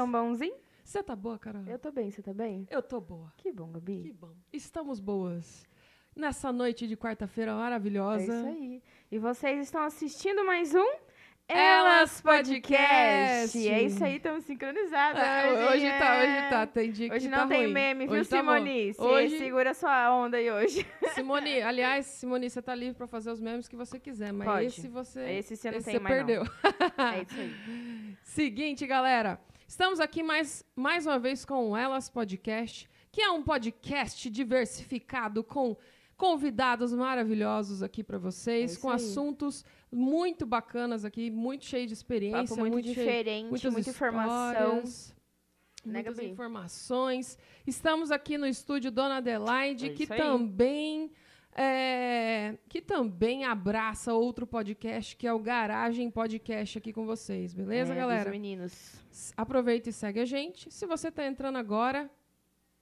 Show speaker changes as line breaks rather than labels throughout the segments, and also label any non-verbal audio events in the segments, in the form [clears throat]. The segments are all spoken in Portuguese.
estão bonzinhos?
Você tá boa, Carol?
Eu tô bem, você tá bem?
Eu tô boa.
Que bom, Gabi.
Que bom. Estamos boas. Nessa noite de quarta-feira
É
maravilhosa.
isso aí. E vocês estão assistindo mais um
Elas Podcast.
É isso aí, estamos sincronizados.
É, hoje
é.
tá, hoje tá. Tem dia
Hoje
que
não
tá
tem
ruim.
meme, viu,
Hoje tá.
Simone? Você
Hoje-
segura sua onda aí hoje. [laughs]
Simone, aliás, Simone, você tá livre pra fazer os memes que você quiser, mas
Pode.
esse você,
Esse você não
esse
tem
você
mais,
perdeu.
não. É isso aí. [laughs]
Seguinte, galera. Estamos aqui mais, mais uma vez com o Elas Podcast, que é um podcast diversificado com convidados maravilhosos aqui para vocês,
É
com
aí.
assuntos muito bacanas aqui, muito cheio de experiência,
Papo muito,
cheio-
diferente,
muitas
muita informação. Né,
muitas
Gabi?
informações. Estamos aqui no estúdio Dona Adelaide,
É
que
aí.
É, que também abraça outro podcast, que é o Garagem Podcast aqui com vocês, beleza,
É,
galera?
Meninos.
Aproveita e segue a gente. Se você está entrando agora,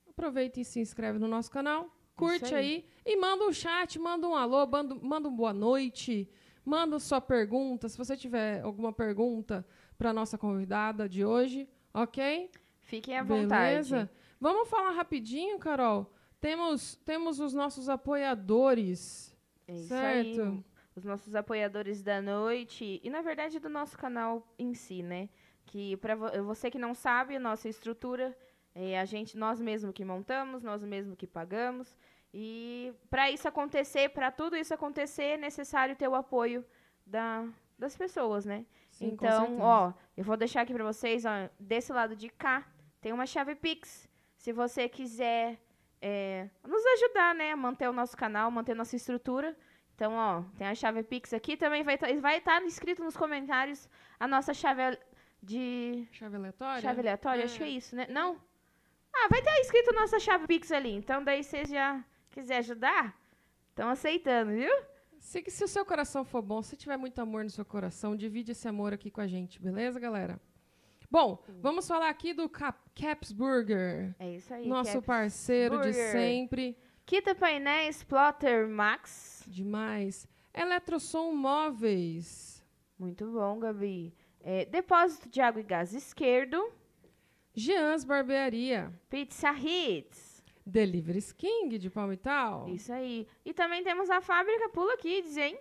aproveita e se inscreve no nosso canal. Curte aí.
aí.
e manda um chat, manda um alô, manda, manda um boa noite, manda sua pergunta. Se você tiver alguma pergunta para nossa convidada de hoje, ok?
Fiquem à
Beleza?
vontade.
Vamos falar rapidinho, Carol. Temos, temos os nossos apoiadores.
É isso
certo?
aí. Os nossos apoiadores da noite e, na verdade, do nosso canal em si, né? Que para você que não sabe, a nossa estrutura é a gente, nós mesmos que montamos, nós mesmos que pagamos. E para isso acontecer, para tudo isso acontecer, é necessário ter o apoio da, das pessoas, né?
Sim,
então, ó, eu vou deixar aqui para vocês, ó, desse lado de cá, tem uma chave Pix. Se você quiser é, nos ajudar, né, a manter o nosso canal, manter nossa estrutura. Então, ó, tem a chave Pix aqui, também vai estar vai tá escrito nos comentários a nossa chave de
Chave aleatória?
chave aleatória,
É.
acho que é isso, né? Não? Ah, vai estar escrito nossa chave Pix ali. Então, daí vocês já quiser ajudar, estão aceitando, viu?
Se, se o seu coração for bom, se tiver muito amor no seu coração, divide esse amor aqui com a gente, beleza, galera? Bom, vamos falar aqui do Cap, Caps Burger,
É isso aí.
nosso
Caps
parceiro de sempre.
Kita Painéis Plotter Max.
Demais. Eletrosom Móveis.
Muito bom, Gabi. É, depósito de água e gás esquerdo.
Jeans Barbearia.
Pizza Hits.
Deliveries King de Palmital.
Isso aí. E também temos a fábrica Pula Kids, hein?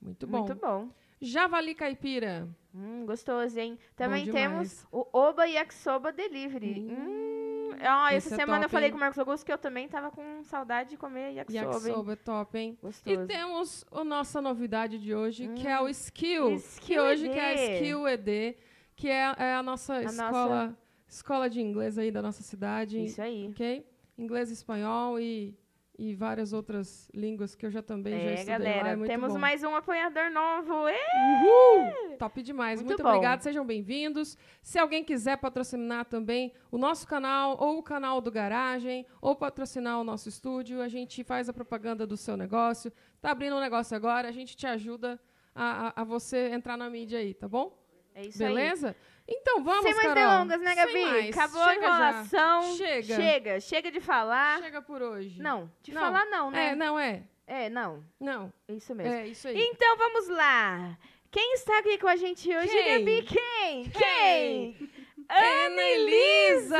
Muito bom.
Muito bom.
Javali Caipira.
Hum, gostoso, hein? Também temos o Oba Yakisoba Delivery. Hum. Ah, essa
é
semana eu
top,
falei
hein?
com o Marcos Augusto que eu também tava com saudade de comer yakisoba, hein?
Yakisoba é top, hein? E
Gostoso.
temos a nossa novidade de hoje, que é
Hum.
o Skill. que
Skill
hoje
ED.
que é a Skill ED, que é, é a nossa escola, escola de inglês aí da nossa cidade.
Isso aí.
Ok? Inglês, espanhol e, e várias outras línguas que eu já também já
É,
estudei lá.
galera,
É muito
temos
bom.
mais um apoiador novo.
Uhul! Top demais.
Muito
Muito,
bom.
obrigada, sejam bem-vindos. Se alguém quiser patrocinar também o nosso canal, ou o canal do Garagem, ou patrocinar o nosso estúdio, a gente faz a propaganda do seu negócio. Tá abrindo um negócio agora, a gente te ajuda a, a- a você entrar na mídia aí, tá bom?
É isso aí.
Beleza? Então vamos,
Sem mais
Carol.
delongas, né, Gabi?
Sem mais.
Acabou a
Chega já.
enrolação.
Chega.
Chega, chega de falar.
Chega por hoje.
Não, de
Não.
falar não, né?
É, não é.
É, não.
Não.
Isso mesmo.
É isso aí.
Então vamos lá. Quem está aqui com a gente hoje,
Quem?
Gabi? Quem?
Quem?
Quem?
Ana Elisa!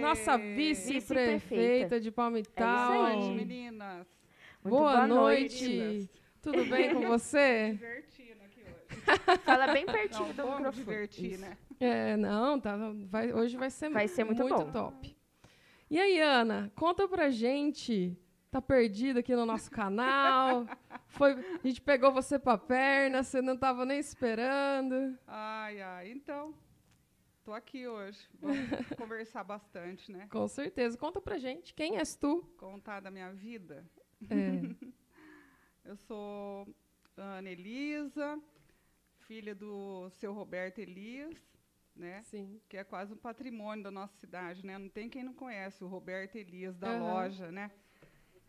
Nossa vice-prefeita de Palmital.
É isso
Boa
aí.
noite, meninas.
Muito
boa,
boa
noite.
noite.
Tudo bem com [laughs] você? [laughs]
Fala bem pertinho
Não,
do
vamos
microfone.
divertir, né?
É, não, tá, vai, hoje vai ser,
Vai ser muito bom.
top. E aí, Ana, conta pra gente. Tá perdida aqui no nosso canal? [laughs] Foi, a gente pegou você pra perna, você não tava nem esperando.
Ai, ai. Então, tô aqui hoje. Vamos [laughs] conversar bastante, né?
Com certeza. Conta pra gente. Quem és tu?
Contar da minha vida.
É,
Eu sou Ana Elisa, filha do seu Roberto Elias, né?
sim.
Que é quase um patrimônio da nossa cidade, né? Não tem quem não conhece o Roberto Elias da
Aham.
loja, né?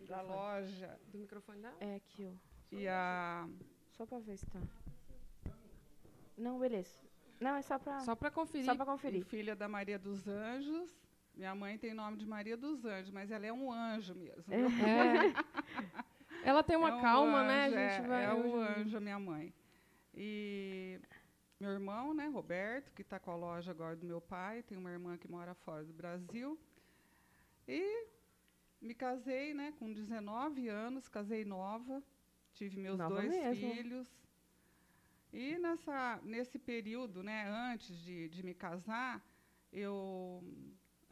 Da loja.
Do microfone dela?
É aqui, ó.
E a
Só pra ver se tá. Não, beleza. Não, é só pra,
Só pra conferir.
só pra
E
conferir.
filha da Maria dos Anjos. Minha mãe tem nome de Maria dos Anjos, mas ela é um anjo mesmo.
É. [laughs] Ela tem uma
É um
calma, né? A
anjo,
gente
é,
vai.
é o anjo, a minha mãe. E meu irmão, né, Roberto, que está com a loja agora do meu pai, tem uma irmã que mora fora do Brasil. E me casei, né, com 19 anos, casei nova, tive meus
Nova
dois
mesmo.
filhos. E nessa, nesse período, né, antes de, de me casar, eu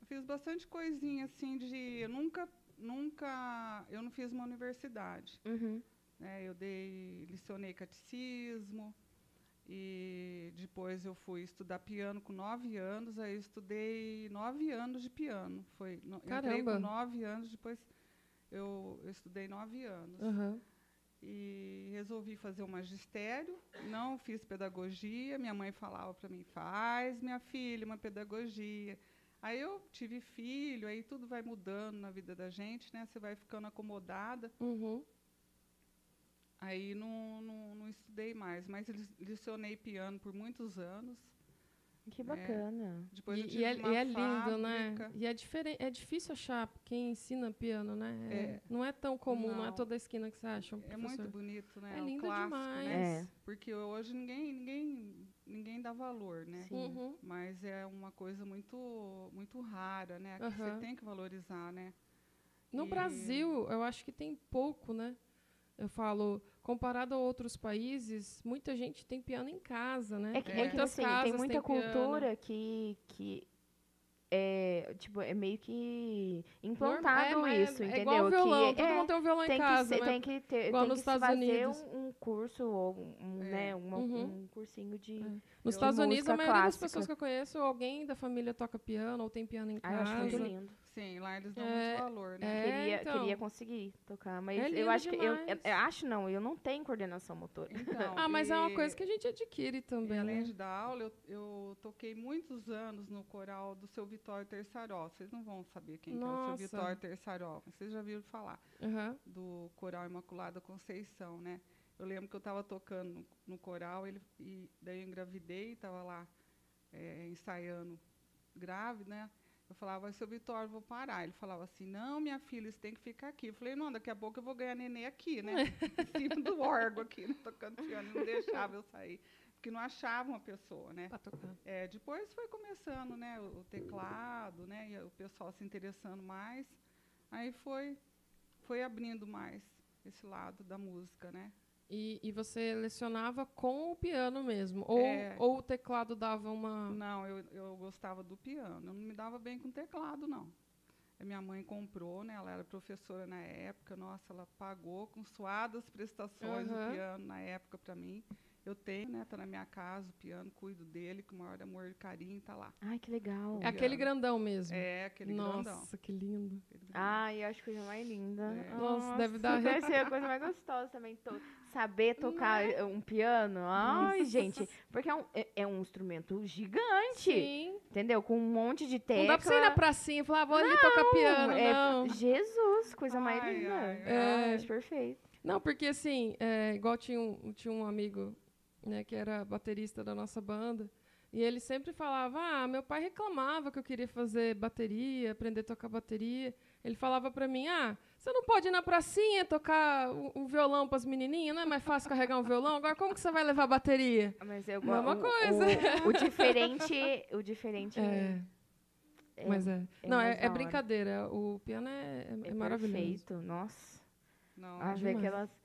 fiz bastante coisinha assim de eu nunca nunca eu não fiz uma universidade
Uhum.
Né? Eu dei, licionei catecismo e depois eu fui estudar piano com nove anos. Aí estudei nove anos de piano. Foi, no, entrei com nove anos, depois eu, eu estudei nove anos.
Aham.
E resolvi fazer o magistério, não fiz pedagogia. Minha mãe falava para mim: faz, minha filha, uma pedagogia. Aí eu tive filho, aí tudo vai mudando na vida da gente, né? Você vai ficando acomodada.
Uhum.
Aí não, não, não estudei mais, mas licionei piano por muitos anos.
Que bacana.
Depois eu
E,
tive
e é, e é lindo, né?
fábrica.
E é diferente, é difícil achar quem ensina piano, né? É-
É.
Não é tão comum, não. é
Não.
toda esquina que você acha um
É muito bonito, né?
É
o
lindo
clássico,
demais.
né?
É.
Porque hoje ninguém, ninguém, ninguém dá valor, né?
Sim.
Uhum.
Mas é uma coisa muito, muito rara, né? Que
Aham.
você tem que valorizar, né?
No
E-
Brasil, eu acho que tem pouco, né? Eu falo, comparado a outros países, muita gente tem piano em casa, né?
É que, é que
Muitas
assim, tem muita
têm piano.
cultura que, que é, tipo, é meio que implantado
é, mas
isso,
é,
entendeu?
igual violão,
que
todo
é,
mundo tem um violão em
que,
casa,
ser-
mas
tem que ter,
igual
tem que
Estados
fazer um, um curso ou um,
É.
né, uma-
Uhum.
um cursinho de...
É. nos
Eu-
Estados Unidos, a maioria das pessoas que eu conheço, alguém da família toca piano ou tem piano em
Ah, eu acho
casa.
muito lindo.
Sim, lá eles dão
É,
muito valor, né?
é.
queria,
então.
queria conseguir tocar, mas
É
eu acho que eu, eu,
demais.
eu acho não, eu não tenho coordenação motora.
Então,
Ah, mas é uma coisa que a gente adquire
E
também,
além
né?
de dar aula, eu, eu toquei muitos anos no coral do seu Vitório Terçaró. Vocês não vão saber quem que é o seu Vitório Terçaró, vocês já viram falar
Aham.
do coral Imaculada Conceição, né? Eu lembro que eu estava tocando no, no coral ele, e daí eu engravidei, estava lá eh, ensaiando grávida, né? Eu falava, seu Vitório, vou parar. Ele falava assim, não, minha filha, você tem que ficar aqui. Eu falei, não, daqui a pouco eu vou ganhar neném aqui, né? em cima do órgão aqui, né? tocando piano. Não deixava eu sair, porque não achava uma pessoa, né?
Pra tocar.
É, depois foi começando, né, o, o teclado, né, e o pessoal se interessando mais. Aí foi, foi abrindo mais esse lado da música, né?
E, e você lecionava com o piano mesmo? Ou,
É.
ou o teclado dava uma.
Não, eu, eu gostava do piano. Eu não me dava bem com teclado, não. A minha mãe comprou, né? Ela era professora na época. Nossa, ela pagou com suadas prestações
Aham.
o piano na época para mim. Eu tenho, né? Tá na minha casa o piano, cuido dele com o maior amor e carinho, tá lá.
Ai, que legal.
É aquele grandão mesmo.
É, aquele
Nossa,
grandão.
que lindo.
Ai, eu acho coisa mais linda.
É.
Nossa, deve dar- [laughs]
Deve ser a coisa mais gostosa também. to- saber tocar eh, um piano. Ai, gente. Porque é um, é, é um instrumento gigante.
Sim.
Entendeu? Com um monte de tecla.
Não dá pra você ir na pracinha e falar, ah, vou ali tocar piano.
é-
Não.
Jesus, coisa mais
Ai,
linda.
ai,
ai.
Ai, acho perfeito.
Não, porque assim, é, igual tinha um, tinha um amigo, né, que era baterista da nossa banda, e ele sempre falava, ah, meu pai reclamava que eu queria fazer bateria, aprender a tocar bateria. Ele falava pra mim, ah, você não pode ir na pracinha tocar um, violão pras menininhas, não é mais fácil carregar um violão? Agora como que você vai levar bateria?
Mas eu
Mesma
gosto.
coisa.
O, o diferente. O diferente
É,
é,
mas é.
é
não, é, é brincadeira. O piano é, é,
é
é maravilhoso.
perfeito. Nossa.
Não,
Ah, ver
demais.
aquelas.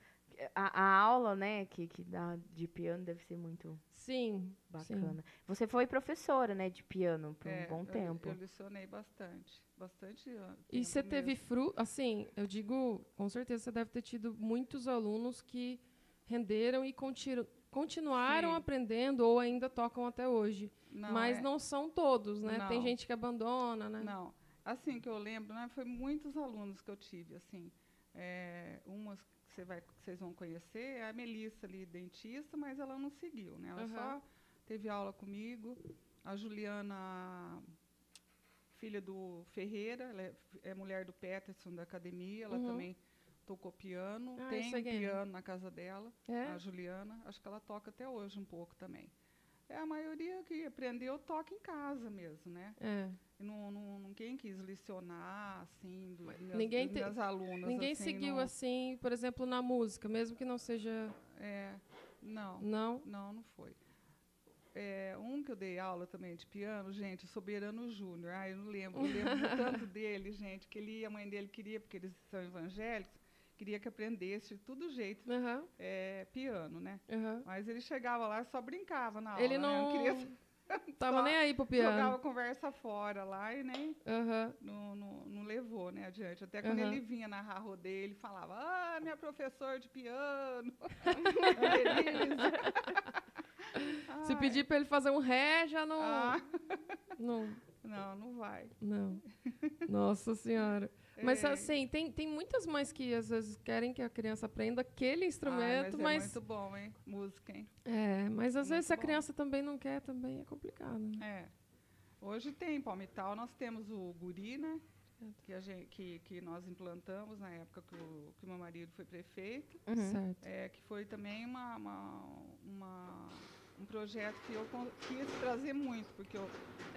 A, a aula, né, que, que dá de piano deve ser muito
Sim, sim.
bacana. Você foi professora, né, de piano por
é,
um bom
eu-
tempo.
Eu, licionei bastante. Bastante.
E você teve fruto, assim, eu digo, com certeza você deve ter tido muitos alunos que renderam e continu- continuaram
Sim.
aprendendo ou ainda tocam até hoje.
Não,
Mas
é-
não são todos, né? Tem
Não.
gente que abandona, né?
Não. Assim que eu lembro, né, foi muitos alunos que eu tive, assim. É, umas você vai, vocês vão conhecer, é a Melissa ali, dentista, mas ela não seguiu, né? Ela
Aham.
só teve aula comigo. A Juliana, filha do Ferreira, ela é, é mulher do Peterson da academia, ela
Uhum.
também tocou piano,
Ah,
tem
isso
um
é.
piano na casa dela,
É?
a Juliana, acho que ela toca até hoje um pouco também. É a maioria que aprendeu toca em casa mesmo, né?
É.
Não, não, ninguém quis licionar, assim, do, minhas,
ninguém te-
minhas alunas.
Ninguém
assim,
seguiu
não,
assim, por exemplo, na música, mesmo que não seja.
É, não,
Não?
não, não foi. é, um que eu dei aula também de piano, gente, o Soberano Júnior. Ah, eu não lembro, eu lembro tanto [laughs] dele, gente, que ele, a mãe dele queria, porque eles são evangélicos, queria que aprendesse de todo jeito
Aham,
é, piano, né?
aham.
Mas ele chegava lá e só brincava na aula.
Ele
né?
não
queria [laughs]
tava nem aí pro
jogava
piano.
conversa fora lá e nem
Aham.
não, não, não levou, né, adiante. Até quando
Aham.
ele vinha narrar rodeio, ele falava, ah, minha professora de piano. [laughs]
Se pedir pra ele fazer um ré, já não.
ah,
Não,
não, não vai.
não. Nossa Senhora. Mas
É.
assim, tem, tem muitas mães que às vezes querem que a criança aprenda aquele instrumento,
mas,
mas.
é muito bom, hein? Música, hein?
É, mas às
Muito
vezes se a criança também não quer, também é complicado. né?
É. Hoje tem em Palmital, nós temos o guri, né? Que, a gente, que, que nós implantamos na época que o, que o meu marido foi prefeito.
Uhum.
Certo.
É, que foi também uma, uma, uma- um projeto que eu quis trazer muito, porque eu,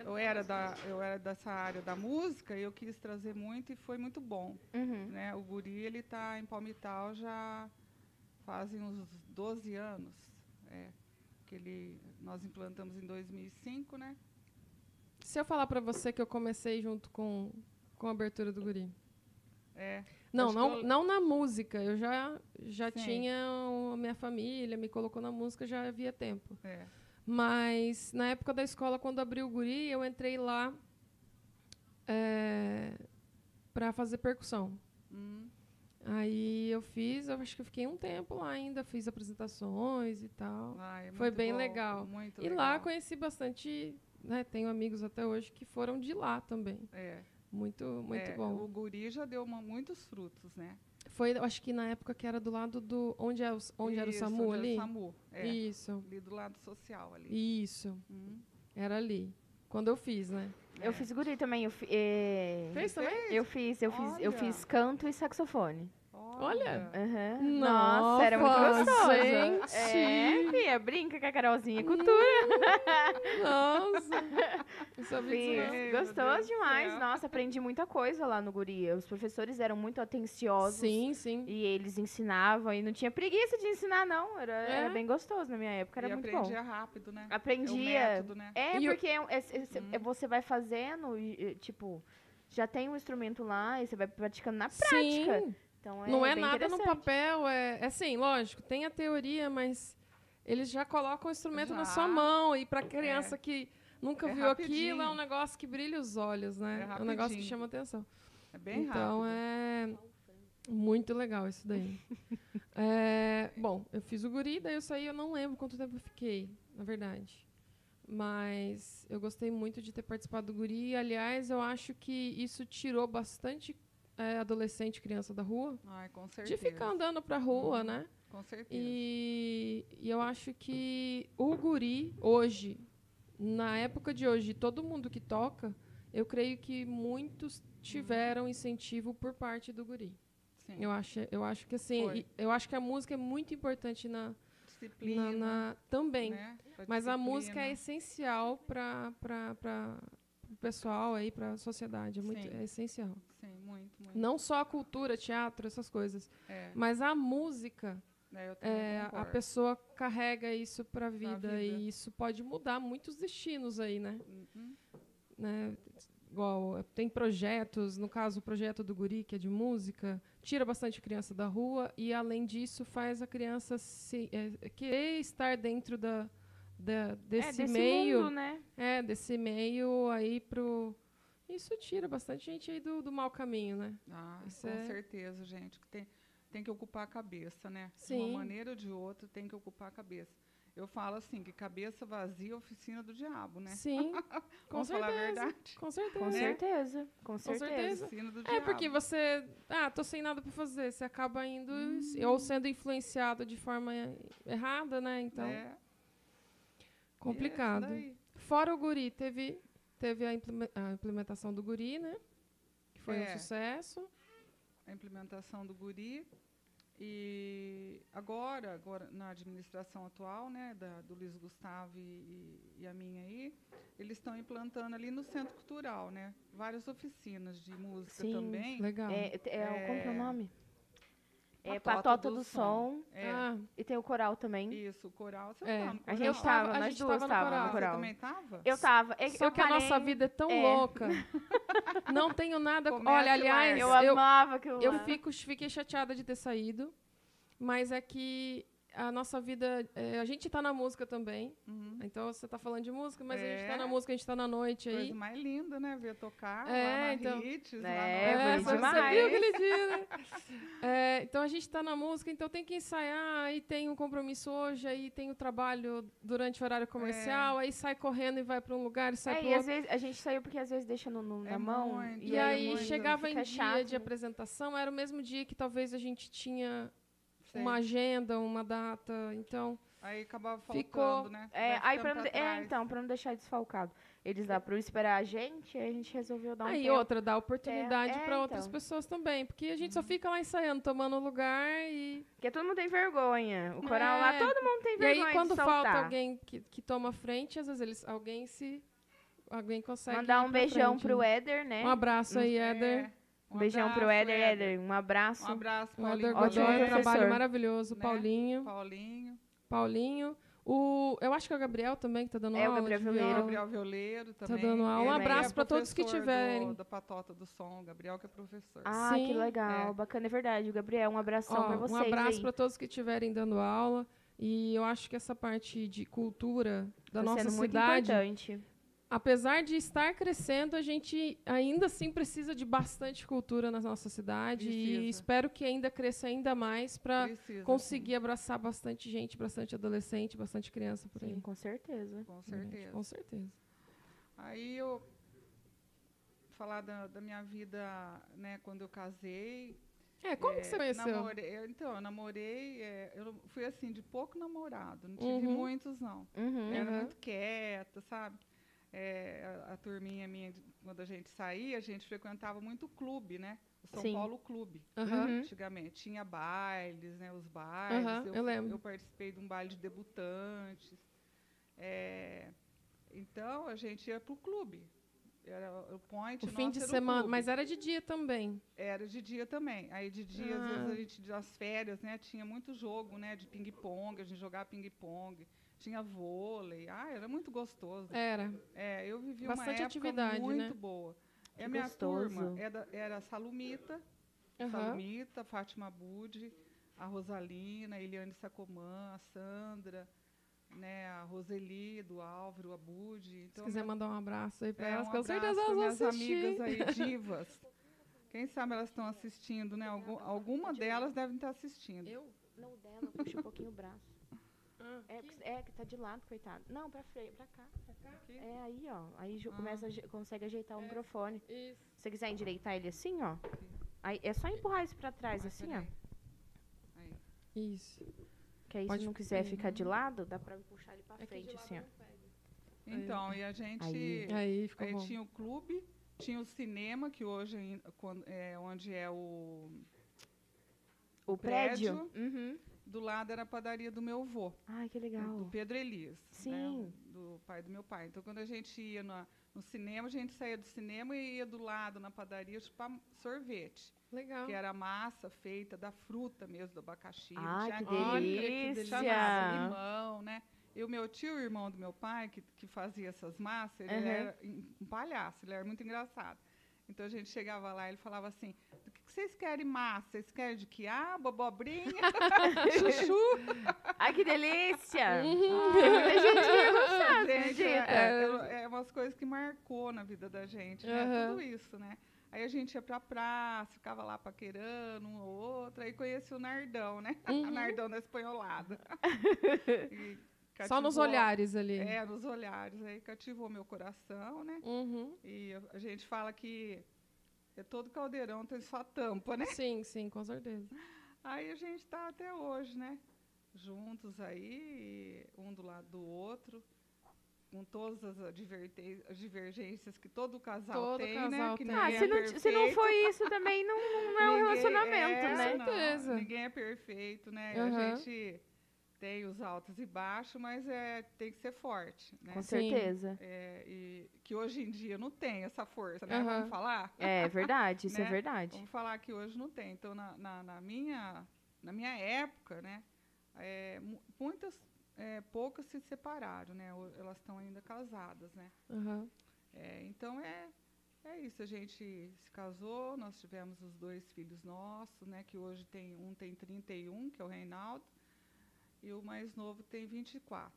eu, era da, eu era dessa área da música e eu quis trazer muito e foi muito bom.
Uhum.
Né? O Guri ele está em Palmital já fazem uns 12 anos. É, que ele, nós implantamos em 2005, né?
Se eu falar pra você que eu comecei junto com, com a abertura do guri.
É,
Não,
Acho
não,
eu-
não na música. Eu já, já
Sim.
tinha a minha família, me colocou na música, já havia tempo.
é.
Mas na época da escola, quando abriu o guri, eu entrei lá é, para fazer percussão.
Hum,
Aí eu fiz, eu acho que eu fiquei um tempo lá ainda, fiz apresentações e tal.
ai, é
Foi bem
bom,
legal.
Muito
E
legal.
lá conheci bastante, né, tenho amigos até hoje que foram de lá também.
É,
Muito, muito
é,
bom.
O Guri já deu uma- muitos frutos, né?
Foi, eu acho que na época que era do lado do. Onde, é o, onde era o
Isso,
SAMU
onde era
ali?
O SAMU, é.
Isso,
Ali do lado social ali.
isso.
Hum.
Era ali. Quando eu fiz, né?
Eu
É.
fiz guri também. Eu, fi- eh,
Fez também?
eu fiz, eu fiz, eu fiz canto e saxofone.
Olha.
Aham.
Nossa,
Nossa, era muito gostoso.
gente.
É, Fia, brinca com a Carolzinha, cultura.
Nossa! [laughs] Eu.
Ai, meu
Gostoso demais.
céu.
Nossa, aprendi muita coisa lá no guri. Os professores eram muito atenciosos.
Sim, sim.
E eles ensinavam e não tinha preguiça de ensinar, não. Era,
É?
era bem gostoso na minha época, era
e
muito bom.
aprendia rápido, né? É
Aprendia.
método, né?
É,
E o-
porque é, é- é-
Hum.
é- você vai fazendo, tipo, já tem um instrumento lá e você vai praticando na prática.
Sim.
Então é
Não é nada no papel, é, é assim, lógico, tem a teoria, mas eles já colocam o instrumento na
Já.
sua mão. E para criança que nunca
É
viu aquilo, é
rapidinho.
um negócio que brilha os olhos, né?
É
É, um negócio que
rapidinho.
chama atenção.
É bem
então
rápido.
é muito legal isso daí. [laughs] É, bom, eu fiz o guri, daí eu saí, eu não lembro quanto tempo eu fiquei, na verdade. Mas eu gostei muito de ter participado do guri. Aliás, eu acho que isso tirou bastante é, adolescente criança da rua.
Ai, com certeza.
De ficar andando pra rua,
Uhum.
né?
Com certeza.
E, e eu acho que o guri, hoje, na época de hoje, todo mundo que toca, eu creio que muitos tiveram incentivo por parte do guri.
Sim.
Eu acho, eu acho que assim, e- eu acho que a música é muito importante na,
Disciplina.
na, na- também.
né?
Mas a música é essencial para pessoal aí, para a sociedade. É, muito,
Sim.
é essencial.
Sim, muito, muito.
Não só a cultura, teatro, essas coisas,
É,
mas a música.
também
É, a pessoa carrega isso para a vida, e isso pode mudar muitos destinos aí, né?
Uhum.
né? Igual eh, tem projetos, no caso o projeto do Guri, que é de música, tira bastante criança da rua e além disso faz a criança se, eh, querer estar dentro da, da- desse,
é, desse
meio,
mundo, né?
é desse meio aí pro isso tira bastante gente aí do, do mau caminho, né?
Ah,
Isso
com
é-
certeza, gente. que Tem, tem que ocupar a cabeça, né? De
Sim.
uma maneira ou de outra, tem que ocupar a cabeça. Eu falo assim, que cabeça vazia é oficina do diabo, né?
Sim, [laughs] com
Vamos falar a
certeza.
verdade?
Com certeza.
Com
né?
certeza. Com certeza.
certeza.
Oficina do
É
diabo.
porque você, ah, tô sem nada para fazer, você acaba indo
Hum.
ou sendo influenciado de forma errada, né? Então,
É,
complicado.
é.
Fora o guri, teve, teve a, impleme- a implementação do guri, né? Que foi um
É.
sucesso.
a implementação do guri. E agora, agora na administração atual, né, da, do Luiz Gustavo e, e a minha aí, eles estão implantando ali no Centro Cultural, né, várias oficinas de música
Sim,
também.
Legal.
É, é, Como que é o
É.
nome? É
Patota
Patota
do
do,
Som. É,
Ah,
E tem o coral também.
isso, o coral. Você
É,
tá no
A
coral?
gente
Eu
tava,
tava- a
nós
gente
duas
tava no coral.
no
Você também tava?
Eu tava. É,
Só
eu
que a nossa
parei-
vida é tão
é.
louca. [laughs] Não tenho nada.
Comece
Olha, aliás,
Eu,
eu,
amava aquilo
eu
lá.
fico, fiquei chateada de ter saído. Mas é que a nossa vida. é, a gente tá na música também.
Uhum.
Então você tá falando de música, mas a gente tá
É.
na música, a gente tá na noite aí.
Coisa mais linda, né? Ver tocar
É,
lá na
então.
Hits,
É,
lá
É,
no...
bonito
você, viu aquele dia, né? É, então a gente tá na música, então tem que ensaiar, aí tem um compromisso hoje, aí tem o trabalho durante o horário comercial, aí sai correndo e vai para um lugar e sai
É,
pro
e às
outro.
vezes a gente saiu porque às vezes deixa no, no- na
É
mão.
muito,
E
é
aí
muito,
chegava em dia
chato,
de apresentação, era o mesmo dia que talvez a gente tinha
Sei.
uma agenda, uma data, então...
Aí acabava
Ficou-
faltando, né?
É,
Vai
aí pra não, é, então, pra não deixar desfalcado. Eles lá pra esperar a gente, aí a gente resolveu dar um
Aí
tempo.
outra, dá oportunidade
É,
para outras
então.
pessoas também, porque a gente
Uhum.
só fica lá ensaiando, tomando lugar e...
Porque todo mundo tem vergonha. O coral
É.
lá, todo mundo tem
E
vergonha
aí, quando falta alguém que, que toma frente, às vezes eles, alguém se. Alguém consegue.
Mandar um beijão
frente,
pro
né?
Éder, né?
Um abraço aí,
É,
Éder.
Um
beijão pro
abraço,
Éder, Éder. Um abraço.
Um abraço,
O
Paulinho.
Éder
Ótimo
Godoy, um
professor.
trabalho maravilhoso.
Né?
Paulinho.
Paulinho.
Paulinho. O, eu acho que é o Gabriel também que tá dando
É, o
aula.
Gabriel
de
Violeiro.
viola.
Gabriel Violeiro também.
dando aula. Um
abraço
é
pra todos que
professor
tiverem.
Do, da Patota do Som, Gabriel que é professor.
Ah, que
Sim.
legal.
É.
Bacana, é verdade. O Gabriel, um abração
Ó,
pra
um
vocês
abraço para todos que estiverem dando aula. E eu acho que essa parte de cultura da
Tá
nossa
sendo muito
cidade,
importante.
Apesar de estar crescendo, a gente ainda assim precisa de bastante cultura na nossa cidade e
Precisa.
espero que ainda cresça ainda mais para conseguir abraçar bastante gente, bastante adolescente, bastante criança por aí.
Sim, com certeza.
sim, com certeza.
Com certeza.
Aí eu falar da, da minha vida, né, quando eu casei.
É, como
é,
que você conheceu?
namorei- eu- então, eu namorei, é, eu fui assim, de pouco namorado, não tive
Uhum.
muitos, não.
Uhum.
Era
Uhum.
muito quieta, sabe? É, a, a turminha minha, quando a gente saía, a gente frequentava muito o clube, né? O São
Sim.
Paulo Clube.
Uhum.
Antigamente tinha bailes, né? Os bailes.
Aham, eu
fui-
lembro.
Eu participei de um baile de debutantes. É, então a gente ia pro clube. Era o point.
O fim de
o
semana,
clube.
mas era de dia também.
Era de dia também. Aí de dia, às
Ah.
vezes, a gente, das férias, né, tinha muito jogo, né, de ping-pong, a gente jogava ping-pong, tinha vôlei. Ah, era muito gostoso.
Era.
É, eu vivi
Bastante
uma época
atividade,
muito
né?
boa.
Que
E a minha
gostoso.
turma era, era a Salumita,
Aham.
Salumita, Fátima Budi, a Rosalina, a Eliane Sacomã, a Sandra, né, a Roseli, do Álvaro, a Budi.
Se quiser mandar um abraço aí pra
é,
elas,
um
com certeza elas
para
vão
minhas
assistir.
amigas aí, [laughs] divas. Quem sabe elas estão assistindo, né? Algum, alguma delas devem estar assistindo.
Eu?
Não, dela, puxa um pouquinho o braço.
Ah,
É, que- é que tá de lado, coitado. Não, pra frente, pra cá.
Aqui?
É aí, ó. Aí
Ah.
começa, a consegue ajeitar o microfone.
Isso.
Se você quiser endireitar ele assim, ó. Aí é só empurrar isso pra trás,
Ah,
assim,
peraí.
ó.
Aí.
Isso.
Que aí
Pode
se não quiser ficar de lado, dá pra puxar ele pra
É
frente, assim, ó.
Então, e a gente.
Aí.
Aí ficou
Aí
bom.
tinha o clube, tinha o cinema, que hoje é onde é o.
O prédio? Uhum.
Do lado era a padaria do meu avô,
Ai, que
do
legal.
Pedro Elias. né,
Sim.
do pai do meu pai. Então, quando a gente ia na- no cinema, a gente saía do cinema e ia do lado na padaria chupar sorvete.
Legal.
Que era massa feita da fruta mesmo, do abacaxi.
Ai, que
que
delícia.
limão, né? E o meu tio, o irmão do meu pai, que, que fazia essas massas, ele
Uhum.
era um palhaço, ele era muito engraçado. Então a gente chegava lá e ele falava assim: do vocês querem massa? Vocês querem de quiabo, abobrinha, [laughs] chuchu?
Ai, que delícia.
Uhum.
Tem muita gente que ia gostar,
Gente,
acredita?
é, é, é umas coisas que marcou na vida da gente, né?
Aham.
Tudo isso, né? Aí a gente ia pra praça, ficava lá paquerando um ou outro, aí conheci o Nardão, né? [laughs]
Uhum.
A Nardão da espanholada. [laughs] E
Só nos
cativou-
olhares ali.
É, nos olhares. Aí cativou meu coração, né?
Uhum.
E a gente fala que é todo caldeirão tem sua tampa, né?
Sim, sim, com certeza.
Aí a gente tá até hoje, né? Juntos aí, um do lado do outro, com todas as divergências que todo casal
Todo
tem,
casal
né? Que
tem.
Ah, se
é
não, se não foi isso também, não, não é um [laughs] relacionamento,
é,
né?
não,
certeza.
ninguém é perfeito, né?
Aham.
A gente tem os altos e baixos, mas é, tem que ser forte, né?
Com certeza.
É, e que hoje em dia não tem essa força, né?
Aham.
Vamos falar?
É verdade, isso é [laughs]
Né?
verdade.
Vamos falar que hoje não tem. Então, na, na, na minha na minha época, né, é, mu- muitas, é, poucas se separaram, né? Elas estão ainda casadas, né? É, então é, é isso, a gente se casou, nós tivemos os dois filhos nossos, né? Que hoje tem um tem 31, que é o Reinaldo, e o mais novo tem 24.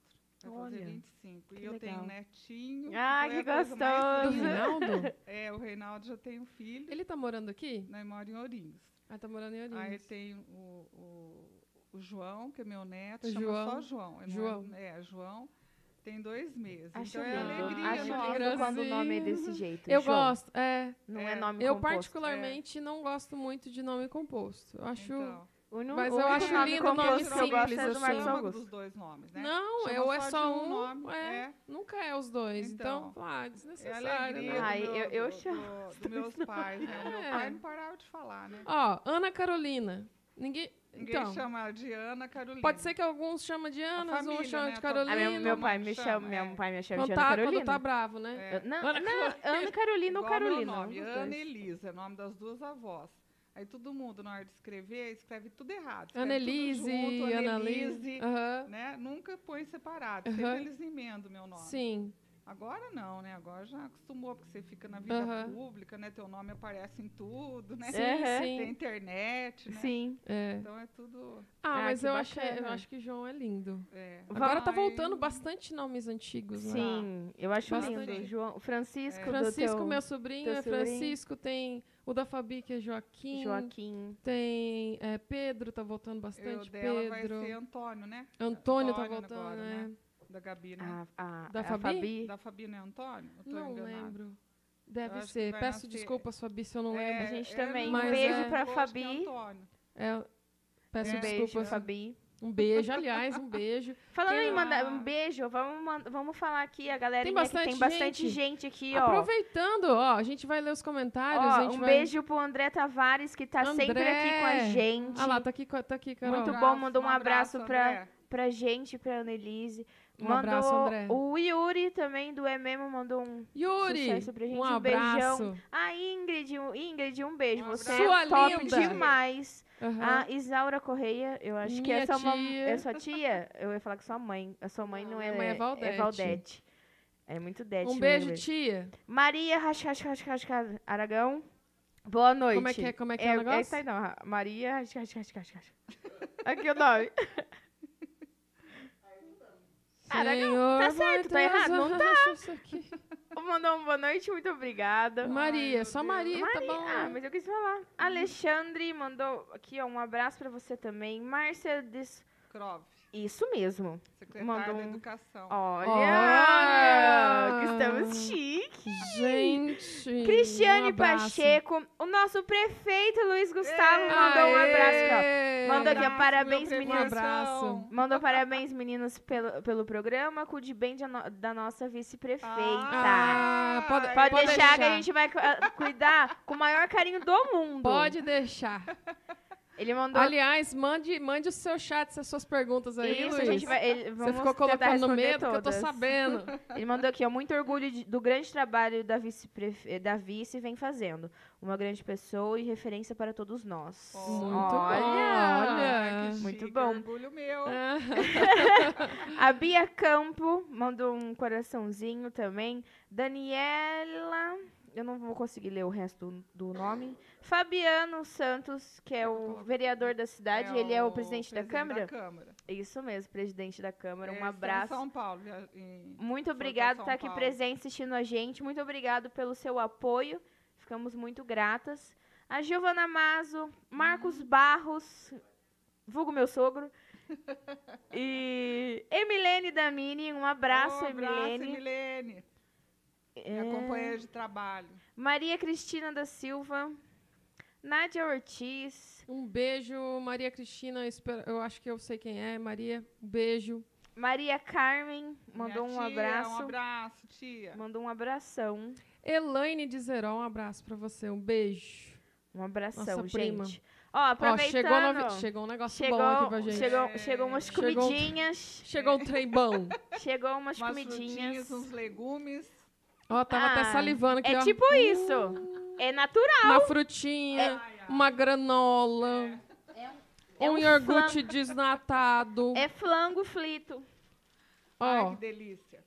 Vai fazer
Olha,
25.
que
E eu tenho um netinho.
Ah, que
coisa mais
gostoso.
Do. Reinaldo? [laughs]
É, o Reinaldo já tem um filho,
Ele tá morando aqui?
né, mora em Ourinhos.
Ah, tá morando em Ourinhos.
Aí tem o, o, o João, que é meu neto,
O
chama
João.
só João. ele não
João.
É, é, João. Tem dois meses.
Acho
então é
lindo.
alegria,
Acho
nossa.
lindo quando o nome é desse jeito.
Eu
João.
gosto, é.
Não é,
É.
nome
Eu
composto.
particularmente não gosto muito de nome composto. Eu acho...
Então,
O unu-
Mas eu acho
nome
lindo o nome
composto que eu gosto
simples,
é do
assim.
Marcos Augusto.
dos dois nomes, né?
Não,
Chama
eu é
só um
um,
nome,
é,
é.
nunca é os dois. Então,
Então,
ah,
É a
desnecessário,
alegria
né?
Ai,
do,
eu- eu
do-
chamo
do-
os
dos meus pais, né? Meu
É.
pai não parava de falar, né?
Ó, Ana Carolina. Ninguém...
Ninguém
então,
chama ela de Ana Carolina.
pode ser que alguns chamam de Ana,
família,
uns chamam
né?
de
A tua-
Ah,
Carolina.
meu, meu pai me
chama,
chama,
é.
meu pai me chama
quando,
de Ana
tá,
Carolina.
quando tá bravo, né?
É.
Eu- Não,
Ana
não, Ana Carolina ou Carolina.
nome, Ana. Elisa, é o nome das duas avós. Aí todo mundo, na hora de escrever, escreve tudo errado. escreve
Ana
tudo
Elise,
junto, né? Nunca põe separado,
Aham.
sempre eles emendam o meu nome.
Sim.
Agora não, né? Agora já acostumou, porque você fica na vida pública, né? Teu nome aparece em tudo, né?
Sim,
Aham.
sim.
Tem internet, né?
Sim.
É.
Então é tudo.
Ah,
Ah,
mas eu acho, eu acho que João é lindo.
É.
Agora tá
Ai,
voltando bastante nomes antigos, né?
Sim, eu acho
Bastante.
lindo. João, Francisco,
É.
do
Francisco,
teu
meu sobrinho,
teu
é
sobrinho.
Francisco, tem o da Fabi, que é Joaquim.
Joaquim.
Tem é, Pedro, tá voltando bastante.
dela vai
Pedro.
ser Antônio, né?
Antônio tá
Antônio
voltando,
agora,
né?
né? Da Gabi, né?
A, a,
Da
a
Fabi?
Da Fabi, não é Antônio? Eu tô
Não
enganada.
lembro. Deve ser.
vai
Peço
nascer-
desculpas, Fabi, se eu não
É,
lembro.
A gente
é,
também.
Um
mas
beijo
é,
pra
é
Fabi.
É, peço
É,
Beijo,
desculpas.
Fabi.
Um beijo, aliás, um beijo. [laughs]
Falando
Quem-
em mandar um beijo, vamos, vamos falar aqui, a galera
Tem
tem
bastante
bastante
gente.
gente aqui, ó.
Aproveitando, ó, a gente vai ler os comentários. a
Ó,
gente
um
vai...
beijo pro André Tavares, que tá sempre
André.
aqui com a gente.
Ah lá, tá aqui, tá aqui, Carol.
Muito
abraço,
bom, mandou um abraço pra-
André.
Pra gente, pra Annelise.
Um
mandou
abraço, André.
O Yuri também, do EMEMO, mandou um
Yuri,
sucesso pra gente.
um
Um
abraço.
beijão. A Ingrid, um- Ingrid, um beijo.
Um
Você
abraço.
Sua
é top
linda.
demais.
Aham.
A Isaura Correia, eu acho que
Minha
é sua,
tia.
é sua tia. Eu ia falar que sua mãe. A sua mãe
Não,
não,
minha
é,
mãe é Valdete.
Valdete. É muito Dete.
um beijo, tia.
Maria Rascas Aragão. Boa noite.
Como é que é, como é, que é, o negócio?
Essa aí não. Maria Rascas Aqui o nome. Tá
Senhor,
certo, tá errado, não
aqui.
Mandou uma boa noite, muito obrigada.
Maria,
meu
só
Deus.
Maria, tá
Maria-
bom.
Ah, mas eu quis falar. Alexandre mandou aqui, ó, um abraço pra você também. Márcia Des... Isso mesmo.
secretária
Mandou
da
um-
Educação.
Olha!
Olha!
Que estamos chiques.
Gente.
Cristiane
um.
Pacheco, o nosso prefeito Luiz Gustavo mandou um abraço. Mandou aqui, parabéns, meninas.
prefeitão.
abraço.
Mandou parabéns, meninos, pelo, pelo programa. Cuide bem de no- da nossa vice-prefeita.
Ah, pode,
Ai,
Pode,
pode
deixar, que a gente vai cu- ah, cuidar com o maior carinho do mundo.
Pode deixar.
Ele mandou.
Aliás, mande, mande o seu chat, as suas perguntas aí,
Isso,
Luiz.
a gente vai. Ele,
Você ficou colocando medo, que eu tô
todas.
sabendo. [laughs]
Ele mandou aqui, ó, muito orgulho de- do grande trabalho da vice, da vice vem fazendo. Uma grande pessoa e referência para todos nós.
Muito
olha,
bom, olha.
Que
Muito
chique,
bom.
Orgulho meu.
Ah, [laughs]
A Bia Campo mandou um coraçãozinho também. Daniela, eu não vou conseguir ler o resto do, do nome. Fabiano Santos, que é o vereador da cidade, ele é o presidente, da Câmara.
Câmara.
Isso mesmo, presidente da Câmara.
Eles
Um abraço.
São Paulo. em-
Muito obrigado por estar aqui presente assistindo a gente. Muito obrigado pelo seu apoio. Ficamos muito gratas. A Giovana Mazo, Marcos
Uhum.
Barros, vulgo meu sogro. [laughs] E Emilene Damini, um abraço,
Oh, abraço,
Emilene.
Emilene. Minha
É,
companheira de trabalho.
Maria Cristina da Silva, Nádia Ortiz,
um beijo, Maria Cristina. eu espero- Eu acho que eu sei quem é. Maria, um beijo.
Maria Carmen, mandou
Minha
um
tia,
abraço.
Um abraço, tia.
Mandou um abração.
Elaine de Zeró, um abraço pra você. Um beijo.
Um abração,
Nossa prima.
gente. Ó,
Ó,
aproveitando.
chegou, novi- chegou um negócio
Chegou,
bom aqui pra gente. Chegou,
chegou, chegou umas
Chegou-
comidinhas.
um trem bom. [laughs]
Chegou umas,
Umas
comidinhas.
uns legumes.
Ó, tava até
Ah,
salivando aqui,
É
ó.
tipo isso. É natural.
Uma frutinha,
ai.
uma granola.
É
um
um
iogurte desnatado.
É flango frito.
Ai,
Ó,
que delícia.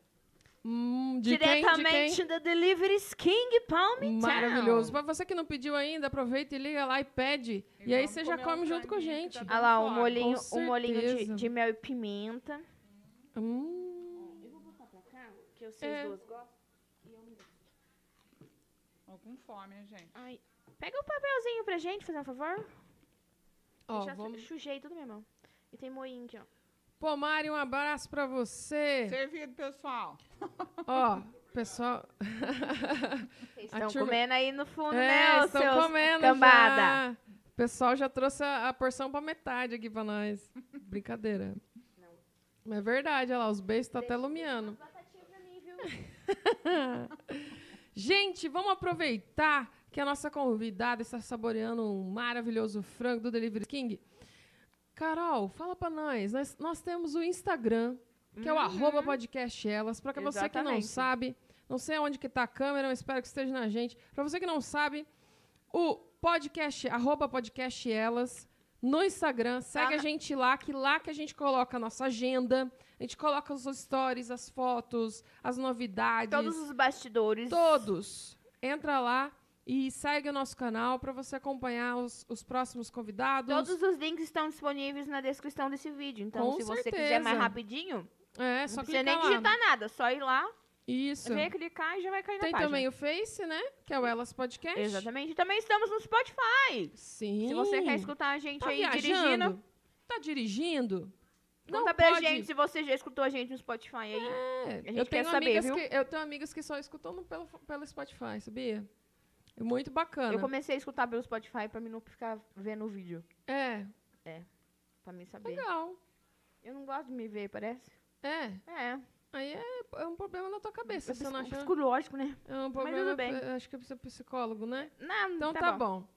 hum, de quem? De
Diretamente
quem?
da Deliveries King Palm
Maravilhoso. Pra você que não pediu ainda, aproveita e liga lá e pede. E, aí
vamos
você já
um
come junto com a gente.
tá
Olha lá,
dando
um molinho,
Com
um molinho de, de mel e pimenta.
Hum,
Eu vou botar pra cá, que vocês
É.
duas gostam.
Tô com fome, hein, gente.
Ai, pega o papelzinho pra gente, fazer um favor.
ó,
Eu já
vamos...
sujei tudo, minha mão. E tem moinho aqui, ó.
Pô, Mari, um abraço pra você.
Servido, pessoal. [laughs]
Ó, pessoal...
Vocês [laughs] estão
turma-
comendo aí no fundo,
É,
né,
estão
seus
comendo
cambada.
já. O pessoal já trouxe a, a porção pra metade aqui pra nós. Brincadeira. Mas é verdade, olha lá, os beijos estão até lumiando.
Batatinha pra mim, viu? [laughs]
Gente, vamos aproveitar que a nossa convidada está saboreando um maravilhoso frango do Delivery King. Carol, fala pra nós. Nós, nós temos o Instagram, que é o arroba podcast elas. Que você que não
Uhum.
Sabe, não sei onde que tá a câmera, mas espero que esteja na gente. Pra você que não sabe, o podcast, arroba podcast elas, no Instagram, segue
Tá
a gente lá, que lá que a gente coloca a nossa agenda, a gente coloca os stories, as fotos, as novidades.
Todos os bastidores.
Todos. Entra lá e segue o nosso canal para você acompanhar os, os próximos convidados.
Todos os links estão disponíveis na descrição desse vídeo. Então,
Com
se você
certeza.
quiser mais rapidinho,
É,
não
só
precisa nem
lá.
digitar nada. Só ir lá,
Isso.
ver, clicar e já vai cair
Tem
na página.
também o Face, né? Que é o Elas Podcast.
Exatamente. E também estamos no Spotify.
Sim.
Se você quer escutar a gente
tá
aí
viajando?
dirigindo,
Tá dirigindo? Não
conta pra
pode.
gente se você já escutou a gente no Spotify aí.
É,
gente
eu tenho
saber, viu?
que eu tenho amigas que só escutam pelo, pelo Spotify, sabia? É muito bacana.
Eu comecei a escutar pelo Spotify pra mim não ficar vendo o vídeo.
É,
Pra mim saber.
legal.
Eu não gosto de me ver, parece.
É,
É.
aí é, é um problema na tua cabeça.
É
Você não
psico-
acha?
psicológico, né?
É um
tudo
problema.
bem.
eu Acho que precisa de psicólogo, né?
Não,
Então
tá,
tá,
bom.
bom.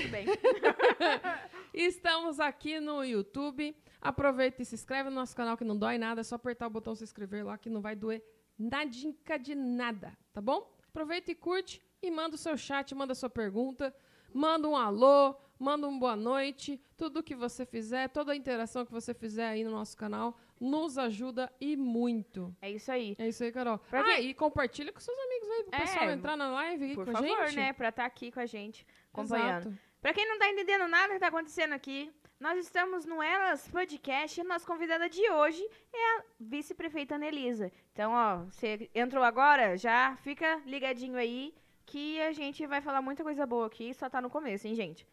Tudo bem. [laughs]
Estamos aqui no YouTube. Aproveita e se inscreve no nosso canal que não dói nada. É só apertar o botão se inscrever lá que não vai doer nadinca de nada, tá bom? Aproveita e curte e manda o seu chat, manda a sua pergunta, manda um alô, manda um boa noite. Tudo que você fizer, toda a interação que você fizer aí no nosso canal nos ajuda e muito.
É isso aí.
É isso aí, Carol.
Pra
ah,
quem-
e compartilha com seus amigos aí, pro
É,
pessoal entrar na live
Por
com
favor,
a gente.
né? Pra estar aqui com a gente, acompanhando.
Exato.
Pra quem não tá entendendo nada que tá acontecendo aqui, nós estamos no Elas Podcast e a nossa convidada de hoje é a vice-prefeita Anelisa. Então, ó, você entrou agora, já fica ligadinho aí que a gente vai falar muita coisa boa aqui, só tá no começo, hein, gente?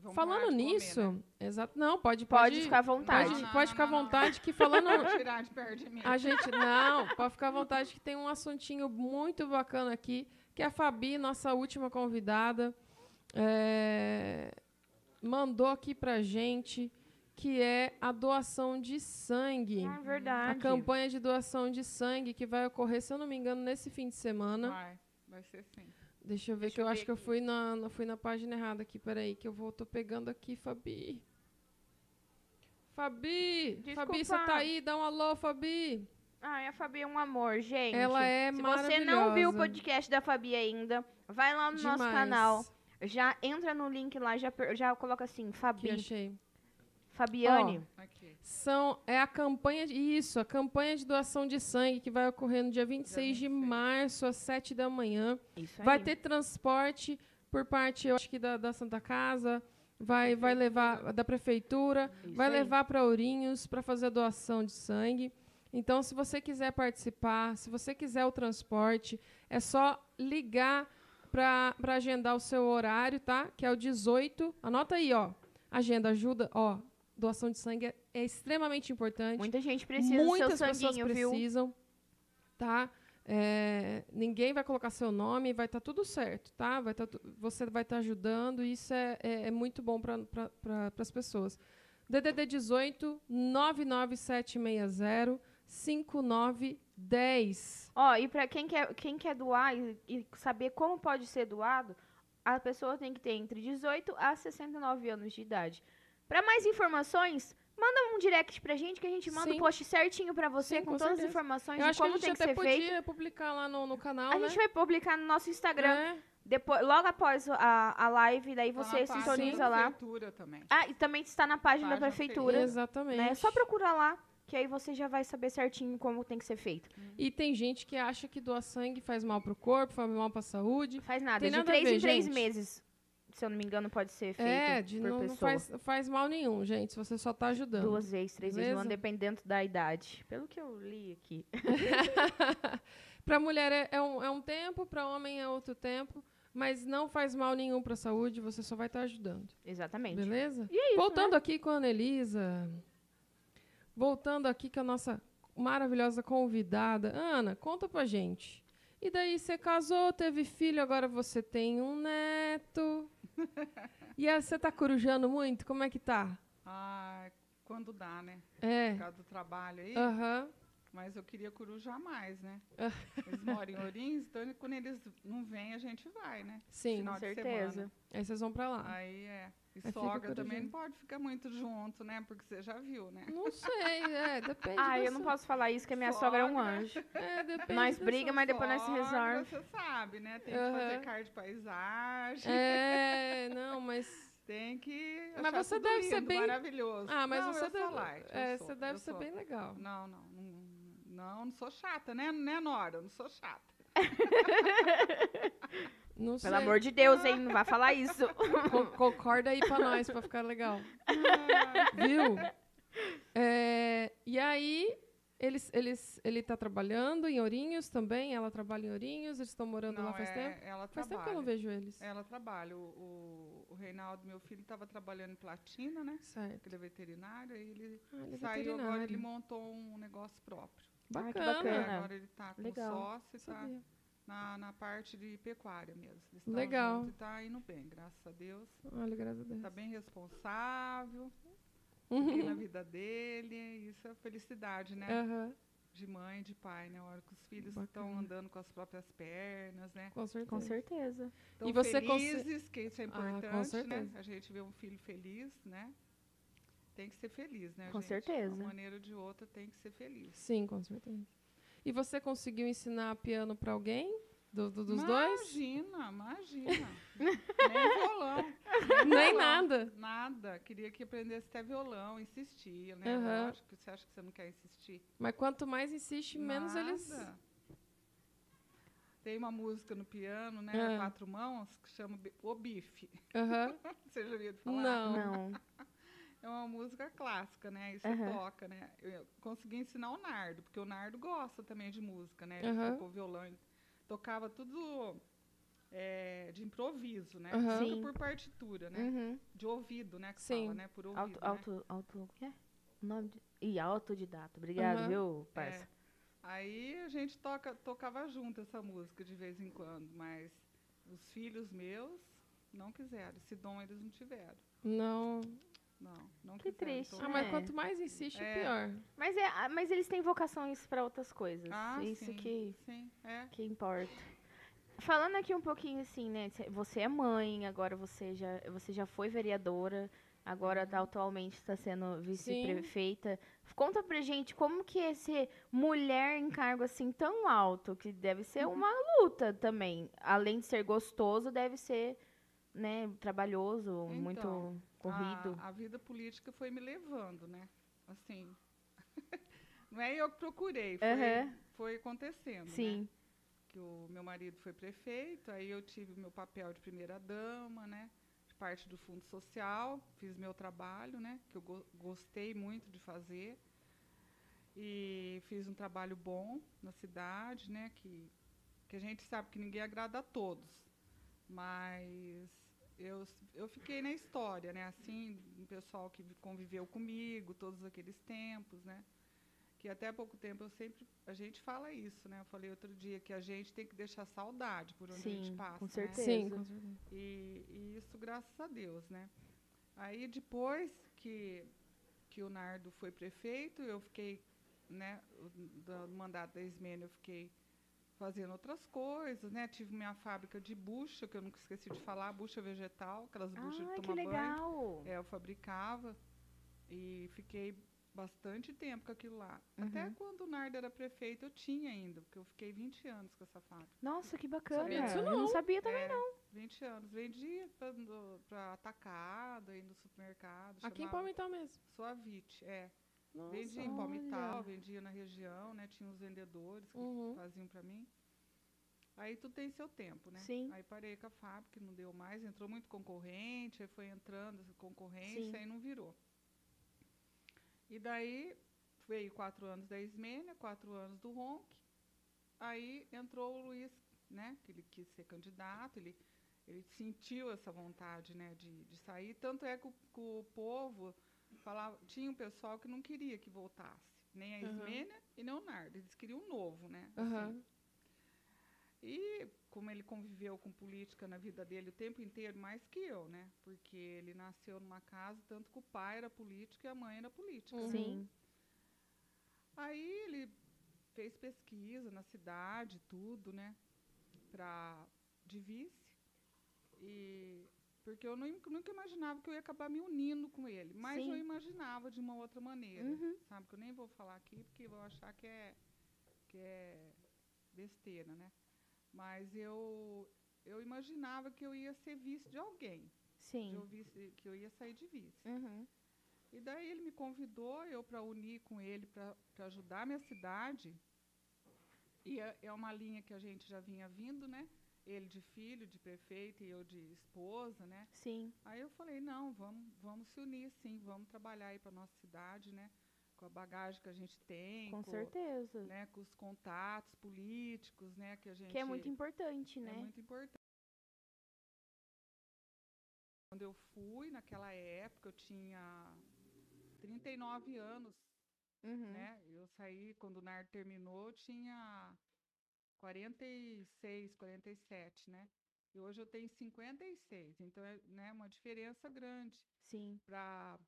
Vamos
Falando
comer,
nisso,
né?
exato. Não, pode,
Pode,
pode
ficar à vontade.
Pode,
Não,
pode
não,
ficar à
não,
vontade que falando. [laughs]
Tirar de perto de mim.
A gente. Não, pode ficar à vontade que tem um assuntinho muito bacana aqui, que a Fabi, nossa última convidada, é, mandou aqui pra gente, que é a doação de sangue.
Ah, verdade.
A campanha de doação de sangue que vai ocorrer, se eu não me engano, nesse fim de semana.
Vai, vai ser sim.
Deixa eu ver
Deixa
que eu
eu
acho
ver
que eu
aqui.
fui na, na- fui na página errada aqui. Peraí, que eu vou, tô pegando aqui, Fabi. Fabi! Fabi, você
Desculpa.
tá aí? Dá um alô, Fabi!
Ai, a Fabi é um amor, gente.
Ela é
Se você não viu o
maravilhosa.
podcast da Fabi ainda, vai lá no nosso
Demais.
canal. Já entra no link lá, já, já coloca assim,
Que
Fabi,
achei.
Fabiane.
Aqui.
São, é a campanha, de, isso, a campanha de doação de sangue que vai ocorrer no dia 26 de
26.
março, às 7 da manhã.
Isso aí.
Vai ter transporte por parte, eu acho que da, da Santa Casa, vai, vai levar da prefeitura,
Isso
vai
aí.
levar para Ourinhos para fazer a doação de sangue. Então, se você quiser participar, se você quiser o transporte, é só ligar para agendar o seu horário, tá? Que é o 18. Anota aí, ó. Agenda ajuda, ó. Doação de sangue é, é extremamente importante.
Muita gente precisa
Muitas
do
pessoas
sanguinho, viu?
precisam, tá? É, ninguém vai colocar seu nome, vai estar tudo certo, tá? Vai tá você vai estar ajudando, e isso é, é, é muito bom para pra, as pessoas. DDD 18 99760 5910.
Ó, e pra quem quer, quem quer doar e, e saber como pode ser doado, a pessoa tem que ter entre 18 a 69 anos de idade. Pra mais informações, manda um direct pra gente que a gente manda o post certinho pra você
Sim,
com,
com
todas as informações
Eu
de
acho que a
como
gente
tem que
até
ser feito.
podia publicar lá no, no canal,
A
né?
gente vai publicar no nosso Instagram.
É,
Depois, logo após a, a live, daí
Tá na
você
página
sintoniza
da
lá.
prefeitura também.
Ah, e também está na página da prefeitura.
Exatamente.
Né? É só procurar lá, que aí você já vai saber certinho como tem que ser feito.
E tem gente que acha que doar sangue faz mal pro corpo, faz mal pra saúde.
Faz nada.
Tem
de
nada a
três
ver,
em três
gente.
meses, se eu não me engano, pode ser feito
É, de
por
não, não
pessoa.
faz, faz mal nenhum, gente. se Você só tá ajudando.
Duas vezes, três vezes no ano,
Beleza?
dependendo da idade. Pelo que eu li aqui. [laughs]
Pra mulher é, é um, é um tempo, pra homem é outro tempo. Mas não faz mal nenhum pra saúde, você só vai estar ajudando.
Exatamente.
Beleza?
E é isso,
Voltando
né?
aqui com a Anelisa. Voltando aqui com a nossa maravilhosa convidada. Ana, conta pra gente. E daí, você casou, teve filho, agora você tem um neto. [laughs] E você tá corujando muito? Como é que tá?
Ah, quando dá, né?
É.
Por causa do trabalho aí.
Aham.
Mas eu queria corujar mais, né? [laughs] Eles moram em Ourinhos, então quando eles não vêm, a gente vai, né?
Sim.
Final
Com
de
certeza.
semana.
Aí vocês vão pra lá.
Aí é. E sogra também não pode ficar muito junto, né? Porque você já viu, né?
Não sei, [laughs] é, depende.
Ah, eu não
sua-
posso falar isso, que a minha sogra é um
Sogra.
anjo.
É, depende.
Nós
da
briga,
sua-
mas depois nós se
Sogra,
resolve.
Você sabe, né? Tem que fazer card de paisagem.
É, não, mas. [laughs]
Tem que.
Mas você
tudo
deve ser
lindo,
bem-
Maravilhoso.
Ah, mas
Não,
você
eu
deve.
Sou light, eu
é,
sou,
você deve
eu
ser
sou.
bem legal.
Não, não, não, não, não sou chata, né? Né, Nora? Não sou chata. [laughs]
Não sei.
Pelo amor de Deus, hein? Não vai falar isso. [laughs]
Co- concorda aí pra nós, pra ficar legal. [laughs] Viu? É, e aí, eles, eles, ele tá trabalhando em Ourinhos também, ela trabalha em Ourinhos, eles estão morando
Não,
lá faz
é,
tempo?
Ela
Faz
trabalha.
tempo que eu não vejo eles.
Ela trabalha. O, o, o Reinaldo, meu filho, estava trabalhando em Platina, né?
Certo.
Ele é veterinário, aí ele
Ah, ele é
saiu agora, ele montou um negócio próprio.
Ah, que
Bacana.
bacana.
Agora ele está com
Legal.
sócio e tá
Sabia.
Na, na parte de pecuária mesmo. Eles
Legal.
juntos E tá indo bem, graças a Deus.
Olha, graças a Deus.
Tá bem responsável,
Uhum.
na vida dele. Isso é felicidade, né?
Aham,
De mãe, de pai, né? A hora que os filhos
Bacana.
estão andando com as próprias pernas, né?
com certeza.
Com certeza.
Estão
E você
felizes, que isso é
Ah, com
importante, né?
certeza.
A gente vê um filho feliz, né? Tem que ser feliz, né,
Com
gente?
certeza.
De uma maneira ou de outra tem que ser feliz.
Sim, com certeza. E você conseguiu ensinar piano pra alguém? Do, do- dos dois?
Imagina, imagina. [laughs] Nem violão.
Nem
violão,
nada.
Nada. Queria que aprendesse até violão, insistia, né?
Aham.
Lógico, você acha que você não quer insistir?
Mas quanto mais insiste, menos eles.
Nada. Tem uma música no piano, né? A Quatro mãos, que chama O Bife.
Aham. [laughs]
Você já ouviu falar?
Não.
Não.
É uma música clássica, né? Você
Aham.
toca, né? Eu consegui ensinar o Nardo, porque o Nardo gosta também de música, né? Ele
Aham.
tocou violão, ele tocava tudo é, de improviso, né? Nunca
Sim.
por partitura, né?
Uhum.
De ouvido, né? Que
Sim.
fala, né? Por ouvido,
Auto,
né?
auto, auto, é? O nome de... Ih, autodidata. Obrigado, viu, parça?
É. Aí a gente toca, tocava junto essa música de vez em quando, mas os filhos meus não quiseram. Esse dom eles não tiveram.
Não.
Não, não
Que triste,
Ah, mas
É.
quanto mais insiste,
É.
pior.
Mas, é, ah, mas eles têm vocações para outras coisas.
Ah,
Isso
sim,
que,
Sim, é.
que importa. Falando aqui um pouquinho assim, né? cê- Você é mãe, agora você já, você já foi vereadora, agora tá, atualmente está sendo vice-prefeita. Conta pra gente como que é ser mulher em cargo assim tão alto, que deve ser uma luta também. Além de ser gostoso, deve ser, né, trabalhoso,
Então,
muito corrido.
A, a vida política foi me levando, né? Assim. [laughs] não é eu que procurei, foi,
Aham.
foi acontecendo. Né?
Sim.
Que o meu marido foi prefeito, aí eu tive meu papel de primeira dama, né? De parte do fundo social, fiz meu trabalho, né? Que eu go- gostei muito de fazer. E fiz um trabalho bom na cidade, né? Que, que a gente sabe que ninguém agrada a todos. Mas eu, eu fiquei na história, né? Assim, um pessoal que vi- conviveu comigo todos aqueles tempos, né? Que até há pouco tempo eu sempre. A gente fala isso, né? Eu falei outro dia que a gente tem que deixar saudade por onde a gente
Sim,
passa.
com
né?
certeza.
Sim, com certeza.
E, e isso graças a Deus, né? Aí depois que, que o Nardo foi prefeito, eu fiquei, né, o- do mandato da Ismênia, eu fiquei fazendo outras coisas, né? Tive minha fábrica de bucha, que eu nunca esqueci de falar, bucha vegetal, aquelas buchas
Ah,
de
que
tomar banho.
legal.
É, eu fabricava e fiquei bastante tempo com aquilo lá. Até
Uhum.
quando o Nardo era prefeito, eu tinha ainda, porque eu fiquei 20 anos com essa fábrica.
Nossa, que bacana.
Sabia disso
Eu não
não.
sabia também,
É,
não.
20 anos. Vendia para atacado, aí no supermercado.
Aqui em Palmital mesmo.
Suavite, é.
Nossa.
vendia em
olha.
Palmital, vendia na região, né? Tinha os vendedores que
Uhum.
faziam para mim. Aí tudo tem seu tempo, né?
Sim.
Aí parei com a fábrica, não deu mais, entrou muito concorrente, aí foi entrando essa concorrência,
Sim.
aí não virou. E daí veio quatro anos da Ismênia, quatro anos do Ronk, aí entrou o Luiz, né? Que ele quis ser candidato, ele, ele sentiu essa vontade, né, de, de sair. Tanto é que o, que o povo falava, tinha um pessoal que não queria que voltasse, nem a. Ismênia e nem o Nardo, eles queriam um novo, né? Assim. E como ele conviveu com política na vida dele o tempo inteiro, mais que eu, né? Porque ele nasceu numa casa, tanto que o pai era político e a mãe era política.
Uhum.
Sim.
Aí ele fez pesquisa na cidade, tudo, né? Pra, de vice. E, porque eu nu- nunca imaginava que eu ia acabar me unindo com ele. Mas
Sim.
eu imaginava de uma outra maneira.
Uhum.
Sabe? Que eu nem vou falar aqui, porque vou achar que é, que é besteira, né? Mas eu, eu imaginava que eu ia ser vice de alguém.
Sim.
eu vice, que eu ia sair de vice.
Uhum.
E daí ele me convidou, eu para unir com ele, para ajudar a minha cidade. E é, é uma linha que a gente já vinha vindo, né? Ele de filho, de prefeito e eu de esposa, né?
Sim.
Aí eu falei, não, vamos, vamos se unir, sim, vamos trabalhar aí para nossa cidade, né? Com a bagagem que a gente tem,
Com certeza.
né? Com os contatos políticos, né? Que a gente
Que é muito importante,
é
né?
muito importante. Quando eu fui, naquela época, eu tinha 39 anos,
Uhum.
né? Eu saí, quando o NAR terminou, eu tinha 46, 47, né? E hoje eu tenho 56, então é né, uma diferença grande
Sim.
para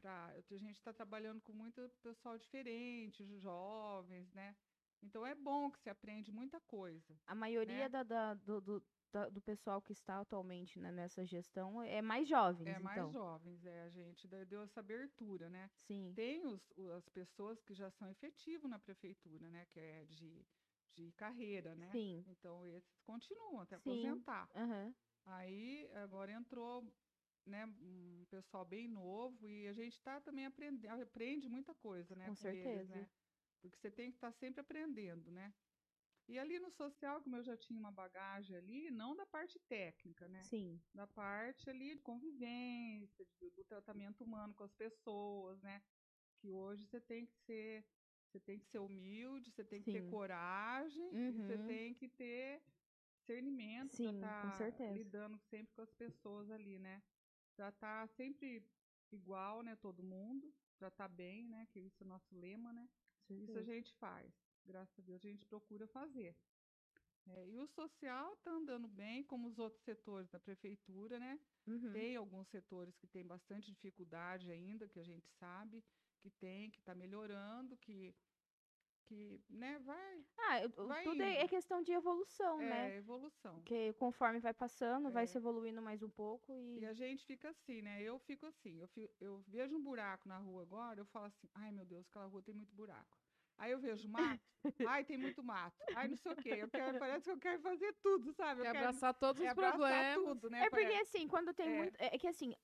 para a gente está trabalhando com muito pessoal diferente, jovens, né? Então é bom que se aprende muita coisa.
A maioria
né?
da, da- do, do, da- do pessoal que está atualmente né, nessa gestão é mais jovens,
É mais
então.
jovens, é, a gente deu essa abertura, né?
Sim.
Tem os, as pessoas que já são efetivos na prefeitura, né? Que é de, de carreira, né?
Sim.
Então esses continuam até
Sim.
aposentar.
Aham.
Aí agora entrou né, um pessoal bem novo e a gente está também aprendendo, aprende muita coisa, né?
Com
com eles,
certeza.
né? Porque você tem que estar sempre aprendendo, né? E ali no social, como eu já tinha uma bagagem ali, não da parte técnica, né?
Sim.
da parte ali de convivência, de- do tratamento humano com as pessoas, né? Que hoje você tem que ser, você tem que ser humilde, você tem que ter
Sim.
coragem, e você
Uhum.
tem que ter discernimento
Sim, certeza.
lidando sempre com as pessoas ali, né? Tratar sempre igual, né, todo mundo, tratar bem, né, que isso é o nosso lema, né? Isso a gente faz, graças a Deus a gente procura fazer. É, e o social está andando bem, como os outros setores da prefeitura, né?
Uhum.
Tem alguns setores que têm bastante dificuldade ainda, que a gente sabe que tem, que está melhorando, que, que né, vai.
Ah, eu-
vai
tudo é, é
indo.
questão de evolução,
É
né?
evolução.
Porque conforme vai passando, vai
É.
se evoluindo mais um pouco e.
E a gente fica assim, né? Eu fico assim, eu, fi- eu vejo um buraco na rua agora, eu falo assim, ai meu Deus, aquela rua tem muito buraco. Aí eu vejo mato, ai tem muito mato, ai não sei o quê, eu quero, parece que eu quero fazer tudo, sabe? Eu
Quer
quero
abraçar todos
é
os
abraçar
problemas.
tudo, né?
É porque
Parece-
assim, quando tem
É.
muito. É é que assim,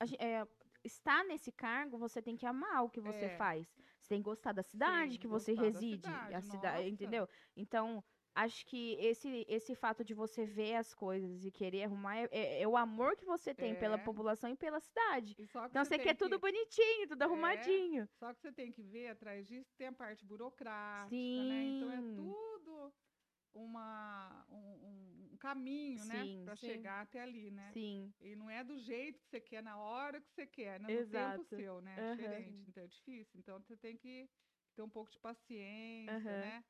a é, estar nesse cargo, você tem que amar o que você
É.
faz. Você tem que gostar da cidade
Sim,
que você reside.
cidade,
a cidade, entendeu? Então, acho que esse, esse fato de você ver as coisas e querer arrumar é, é- é o amor que você tem pela
É.
população e pela cidade.
E que
Então você
tem
quer tudo
que- É.
bonitinho, tudo arrumadinho.
Só que você tem que ver atrás disso, tem a parte burocrática, né? Então é
Sim.
tudo uma, um, um- um caminho, né?
Sim,
Para
sim.
chegar até ali, né?
Sim.
E não é do jeito que você quer, na hora que você quer, né? No
Exato.
tempo seu, né? É
Aham.
diferente, então é difícil. Então você tem que ter um pouco de paciência,
Aham.
né?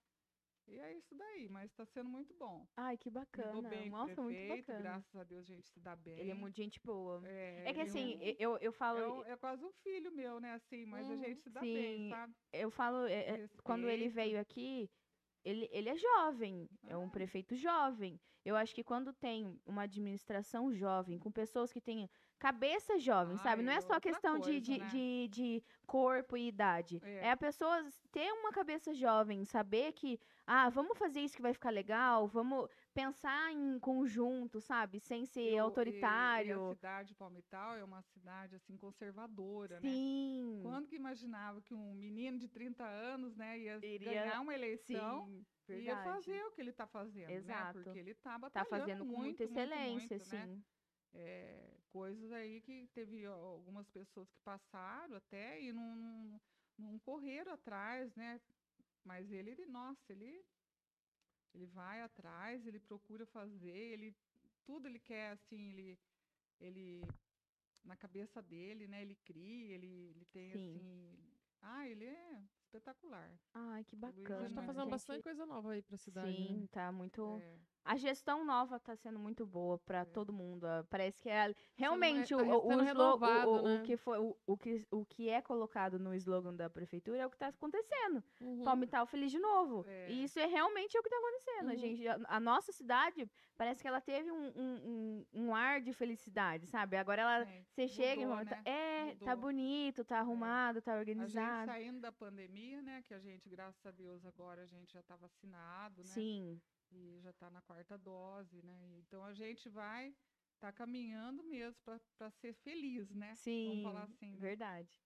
E é isso daí, mas está sendo muito bom.
Ai, que bacana.
bem
Nossa, muito
prefeito,
bacana.
graças a Deus a gente se dá bem.
Ele é muito gente boa.
É,
É que
ele
assim,
é,
eu, eu falo.
é, um- é quase um filho meu, né? Assim, mas a
Hum,
gente se dá bem,
sim.
sabe?
Eu falo, é, é, quando ele veio aqui, ele, ele é jovem, é um
Ah.
prefeito jovem. Eu acho que quando tem uma administração jovem, com pessoas que têm cabeça jovem, sabe?
Ah,
Não é só questão de,
coisa,
de,
né?
de, de corpo e idade.
É.
É. a pessoa ter uma cabeça jovem, saber que, ah, vamos fazer isso que vai ficar legal, vamos pensar em conjunto, sabe? Sem ser
E o- e- E,
autoritário.
a cidade de Palmital é uma cidade assim conservadora, né?
Sim.
Quando que imaginava que um menino de 30 anos, né, ia
Iria-
ganhar uma eleição
Sim,
e ia
verdade.
fazer o que ele está fazendo,
Exato.
né? Porque ele está
Tá
batalhando
fazendo com
muito,
muita
muito,
excelência,
muito, né?
sim.
É, coisas aí que teve ó, algumas pessoas que passaram até e não, não, não correram atrás, né? Mas ele, ele, nossa, ele, ele vai atrás, ele procura fazer, ele tudo ele quer assim, ele, ele na cabeça dele, né? Ele cria, ele, ele tem
Sim.
assim, ah, ele é espetacular.
Ai, que bacana.
A gente tá
Né?
fazendo
gente.
bastante coisa nova aí pra cidade.
Sim,
né?
tá muito.
É,
A gestão nova tá sendo muito boa para
É.
todo mundo. ah, Parece que é realmente
tá
o, o, o slogan,
renovado,
o, o
né?
que foi o, o que o que é colocado no slogan da prefeitura é o que tá acontecendo.
Uhum.
Palmital feliz de novo.
É.
E isso é realmente o que tá acontecendo. A
Uhum.
gente, a, a nossa cidade parece que ela teve um, um, um, um ar de felicidade, sabe? Agora ela
é.
você chega e
Mudou,
fala,
né?
é, tá
Mudou.
bonito, tá arrumado, tá
A gente
organizado.
saindo da pandemia, né? Que a gente, graças a Deus, agora a gente já está vacinado, né?
Sim,
E já está na quarta dose, né? Então a gente vai tá caminhando mesmo para ser feliz, né?
sim,
Vamos falar assim, né?
verdade.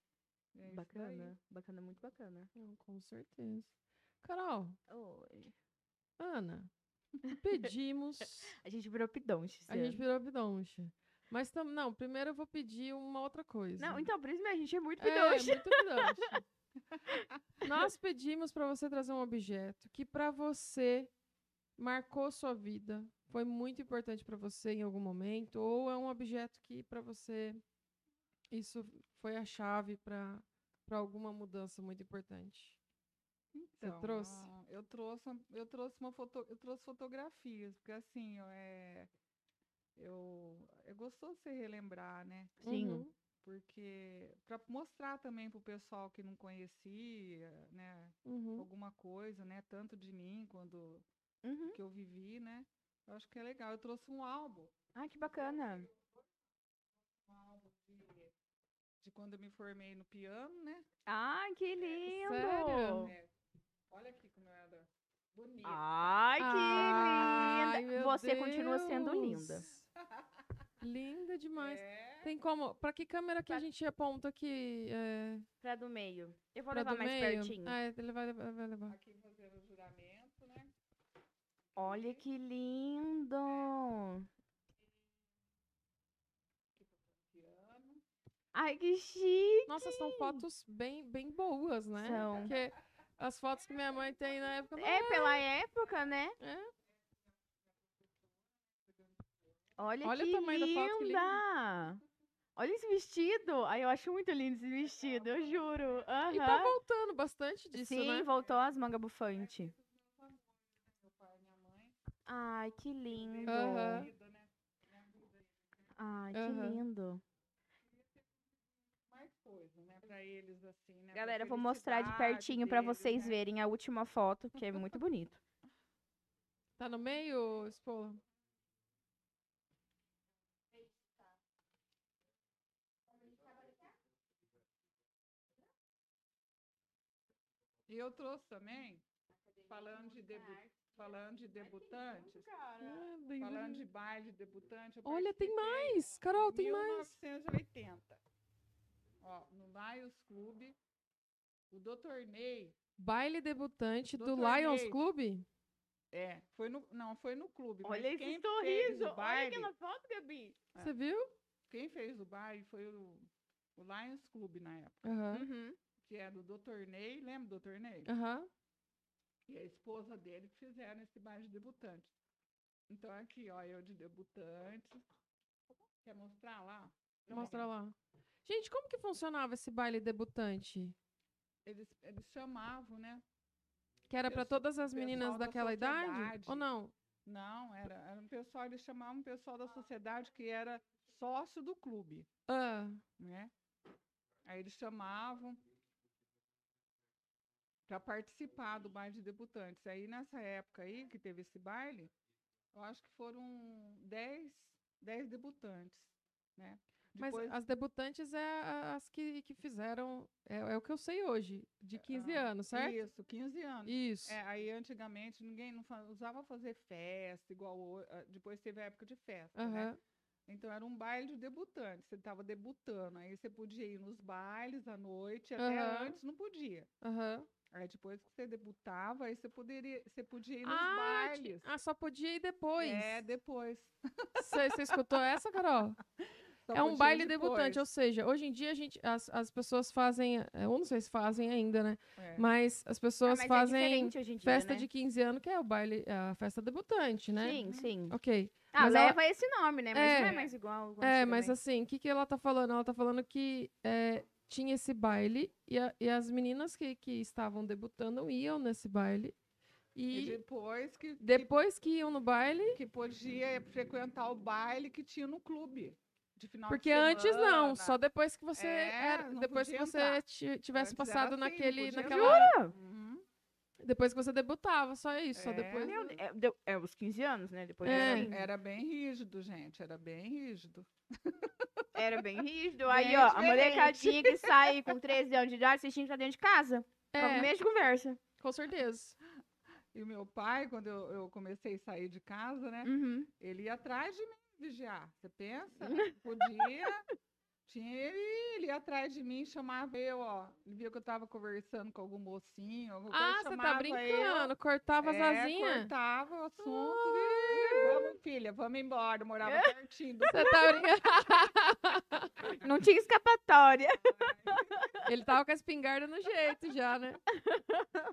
É.
Bacana, bacana, muito bacana.
Não, com certeza. Carol,
Oi.
Ana, pedimos. [laughs]
A gente virou pidonche.
a gente
ano.
virou bidonche. Mas tam, não, primeiro eu vou pedir uma outra coisa.
Não, então, por isso a gente é muito
É,
pidonche.
muito bidonche. [laughs] Nós pedimos para você trazer um objeto que para você marcou sua vida, foi muito importante para você em algum momento, ou é um objeto que para você isso foi a chave para para alguma mudança muito importante.
Então,
trouxe?
ah, eu trouxe, eu trouxe uma foto, eu trouxe fotografias, porque assim, ó, é, eu, é gostoso você relembrar, né?
Sim.
Uhum.
Porque para mostrar também para o pessoal que não conhecia, né,
Uhum.
alguma coisa, né, tanto de mim quando
Uhum.
que eu vivi, né? Eu acho que é legal. Eu trouxe um álbum,
Ai, que bacana.
um álbum de, de quando eu me formei no piano, né?
Ai, que lindo.
Sério?
É, olha aqui como eu era bonita.
Ai, que
Ai,
linda.
meu
Você continua sendo linda.
Deus. Linda demais.
É,
Tem como? Pra que câmera que a
Pra-
gente aponta aqui? É,
Pra do meio. Eu vou
pra
levar mais
meio?
pertinho.
Ah, é, ele vai levar. Vai levar.
aqui fazendo o juramento, né?
Olha que lindo. Ai, que chique.
Nossa, são fotos bem, bem boas, né?
São.
Porque as fotos que minha mãe tem na época.
É pela época, né?
É.
Olha,
Olha o
que
tamanho da foto, que
linda. Olha esse vestido. Ai, eu acho muito lindo esse vestido, eu juro.
E tá voltando bastante disso,
Sim,
né?
voltou as mangas bufantes.
Meu pai e minha mãe.
Ai, que lindo. Ai, que lindo.
Mais coisa, né? Pra eles, assim, né?
Galera, eu vou mostrar de pertinho pra
deles,
vocês
né?
verem a última foto, que é muito bonito.
Tá no meio, Spola?
E eu trouxe também, falando de, debu falando de debutantes,
bem
falando de baile de debutante.
Olha, tem mais! Carol,
em
tem mais!
1980. Ó, no Lions Clube, o Dr. Ney,
Baile debutante do Lions
Ney.
Clube?
é, foi no, não, foi no clube,
Olha esse sorriso.
o
Olha
baile,
aquela foto, Gabi.
É.
Você viu?
quem fez o baile foi o, o Lions Clube na época.
Uhum.
que era o Dr. Ney, lembra do Dr. Ney?
Aham.
E a esposa dele que fizeram esse baile de debutante. Então aqui, ó, eu de debutante. Quer mostrar lá?
Mostra lá. Gente, como que funcionava esse baile debutante?
Eles, eles chamavam, né?
Que era pra
Pessoal-
todas as meninas
pessoal da
daquela idade? Ou não?
Não, era, era um pessoal, eles chamavam um pessoal da sociedade que era sócio do clube,
Ah,
né? Aí eles chamavam para participar do baile de debutantes. Aí nessa época aí que teve esse baile, eu acho que foram 10, 10 debutantes, né?
Mas
Depois-
as debutantes é as que, que fizeram. É, é o que eu sei hoje, de 15 anos, certo?
Isso, 15 anos.
Isso.
É, aí antigamente ninguém não usava fazer festa igual ah, depois teve a época de festa, né?
Aham.
Então era um baile de debutantes. Você estava debutando, aí você podia ir nos bailes à noite, até
Aham.
antes não podia.
Aham.
Aí depois que você debutava, aí você poderia, você podia ir nos
Ah,
bailes.
ah, só podia ir depois.
É, depois. [laughs]
Você você escutou essa, Carol?
Só
é um baile debutante, ou seja, hoje em dia a gente, as, as pessoas fazem, é, eu não sei se fazem ainda, né?
É.
Mas as
Ah,
pessoas
mas é
fazem
em dia,
festa
né?
de 15 anos, que é o baile, a festa debutante, né?
Sim, sim.
Ok.
Ah,
Mas ela-
leva esse nome, né? Mas
É.
não é mais igual.
É, mas assim, o que, que ela tá falando? Ela tá falando que é, tinha esse baile e, a- e as meninas que, que estavam debutando iam nesse baile.
E
E
depois que, que,
depois que iam no baile,
que podia frequentar o baile que tinha no clube. De final de
porque antes não,
semana.
só depois que você
É,
era, depois que você tivesse
Antes
passado
assim,
naquele, naquela,
Uhum.
depois que você debutava, só isso, só
É.
depois.
Meu, é, é os 15 anos, né? Depois
É.
Era bem rígido, gente. Era bem rígido. [laughs]
era bem rígido. Aí,
Bem
ó, a
diferente.
molecadinha que sai com 13 anos de idade, vocês tinham que estar dentro de casa. É.
É,
mesmo de conversa.
com certeza.
E o meu pai, quando eu, eu comecei a sair de casa, né?
Uhum.
Ele ia atrás de mim vigiar. Você pensa? [laughs] Podia. Tinha ele, ele ia atrás de mim, chamava eu, ó. Ele viu que eu tava conversando com algum mocinho, alguma coisa,
Ah, você tá
chamava
brincando, cortava as
Eu, é,
asinhas?
cortava o assunto. e, vamos, filha, vamos embora. Eu morava pertinho do
Você tá brincando? [laughs]
Não tinha escapatória.
Ele tava com a espingarda no jeito já, né?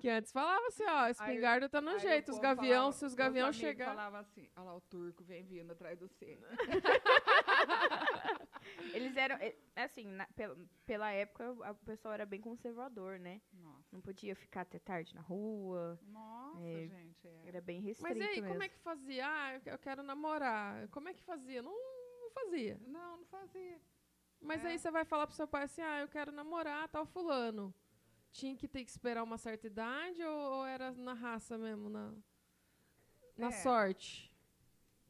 Que antes falava assim, ó, a espingarda tá no
Aí
jeito. Os gavião,
falava-
se os gavião chegar.
falava assim, olha lá o turco vem vindo atrás do você. [laughs] [laughs]
Eles eram, é, assim, na- pela, pela época, o- pessoal era bem conservador, né?
Nossa,
Não podia ficar até tarde na rua.
nossa
É,
gente. É.
Era bem restrito
Mas e aí,
mesmo.
como é que fazia? Ah, eu quero namorar. Como é que fazia? Não, não fazia.
Não, não fazia.
Mas
É.
aí você vai falar pro seu pai assim, ah, eu quero namorar tal fulano. Tinha que ter que esperar uma certa idade ou, ou era na raça mesmo, na, na
É.
sorte?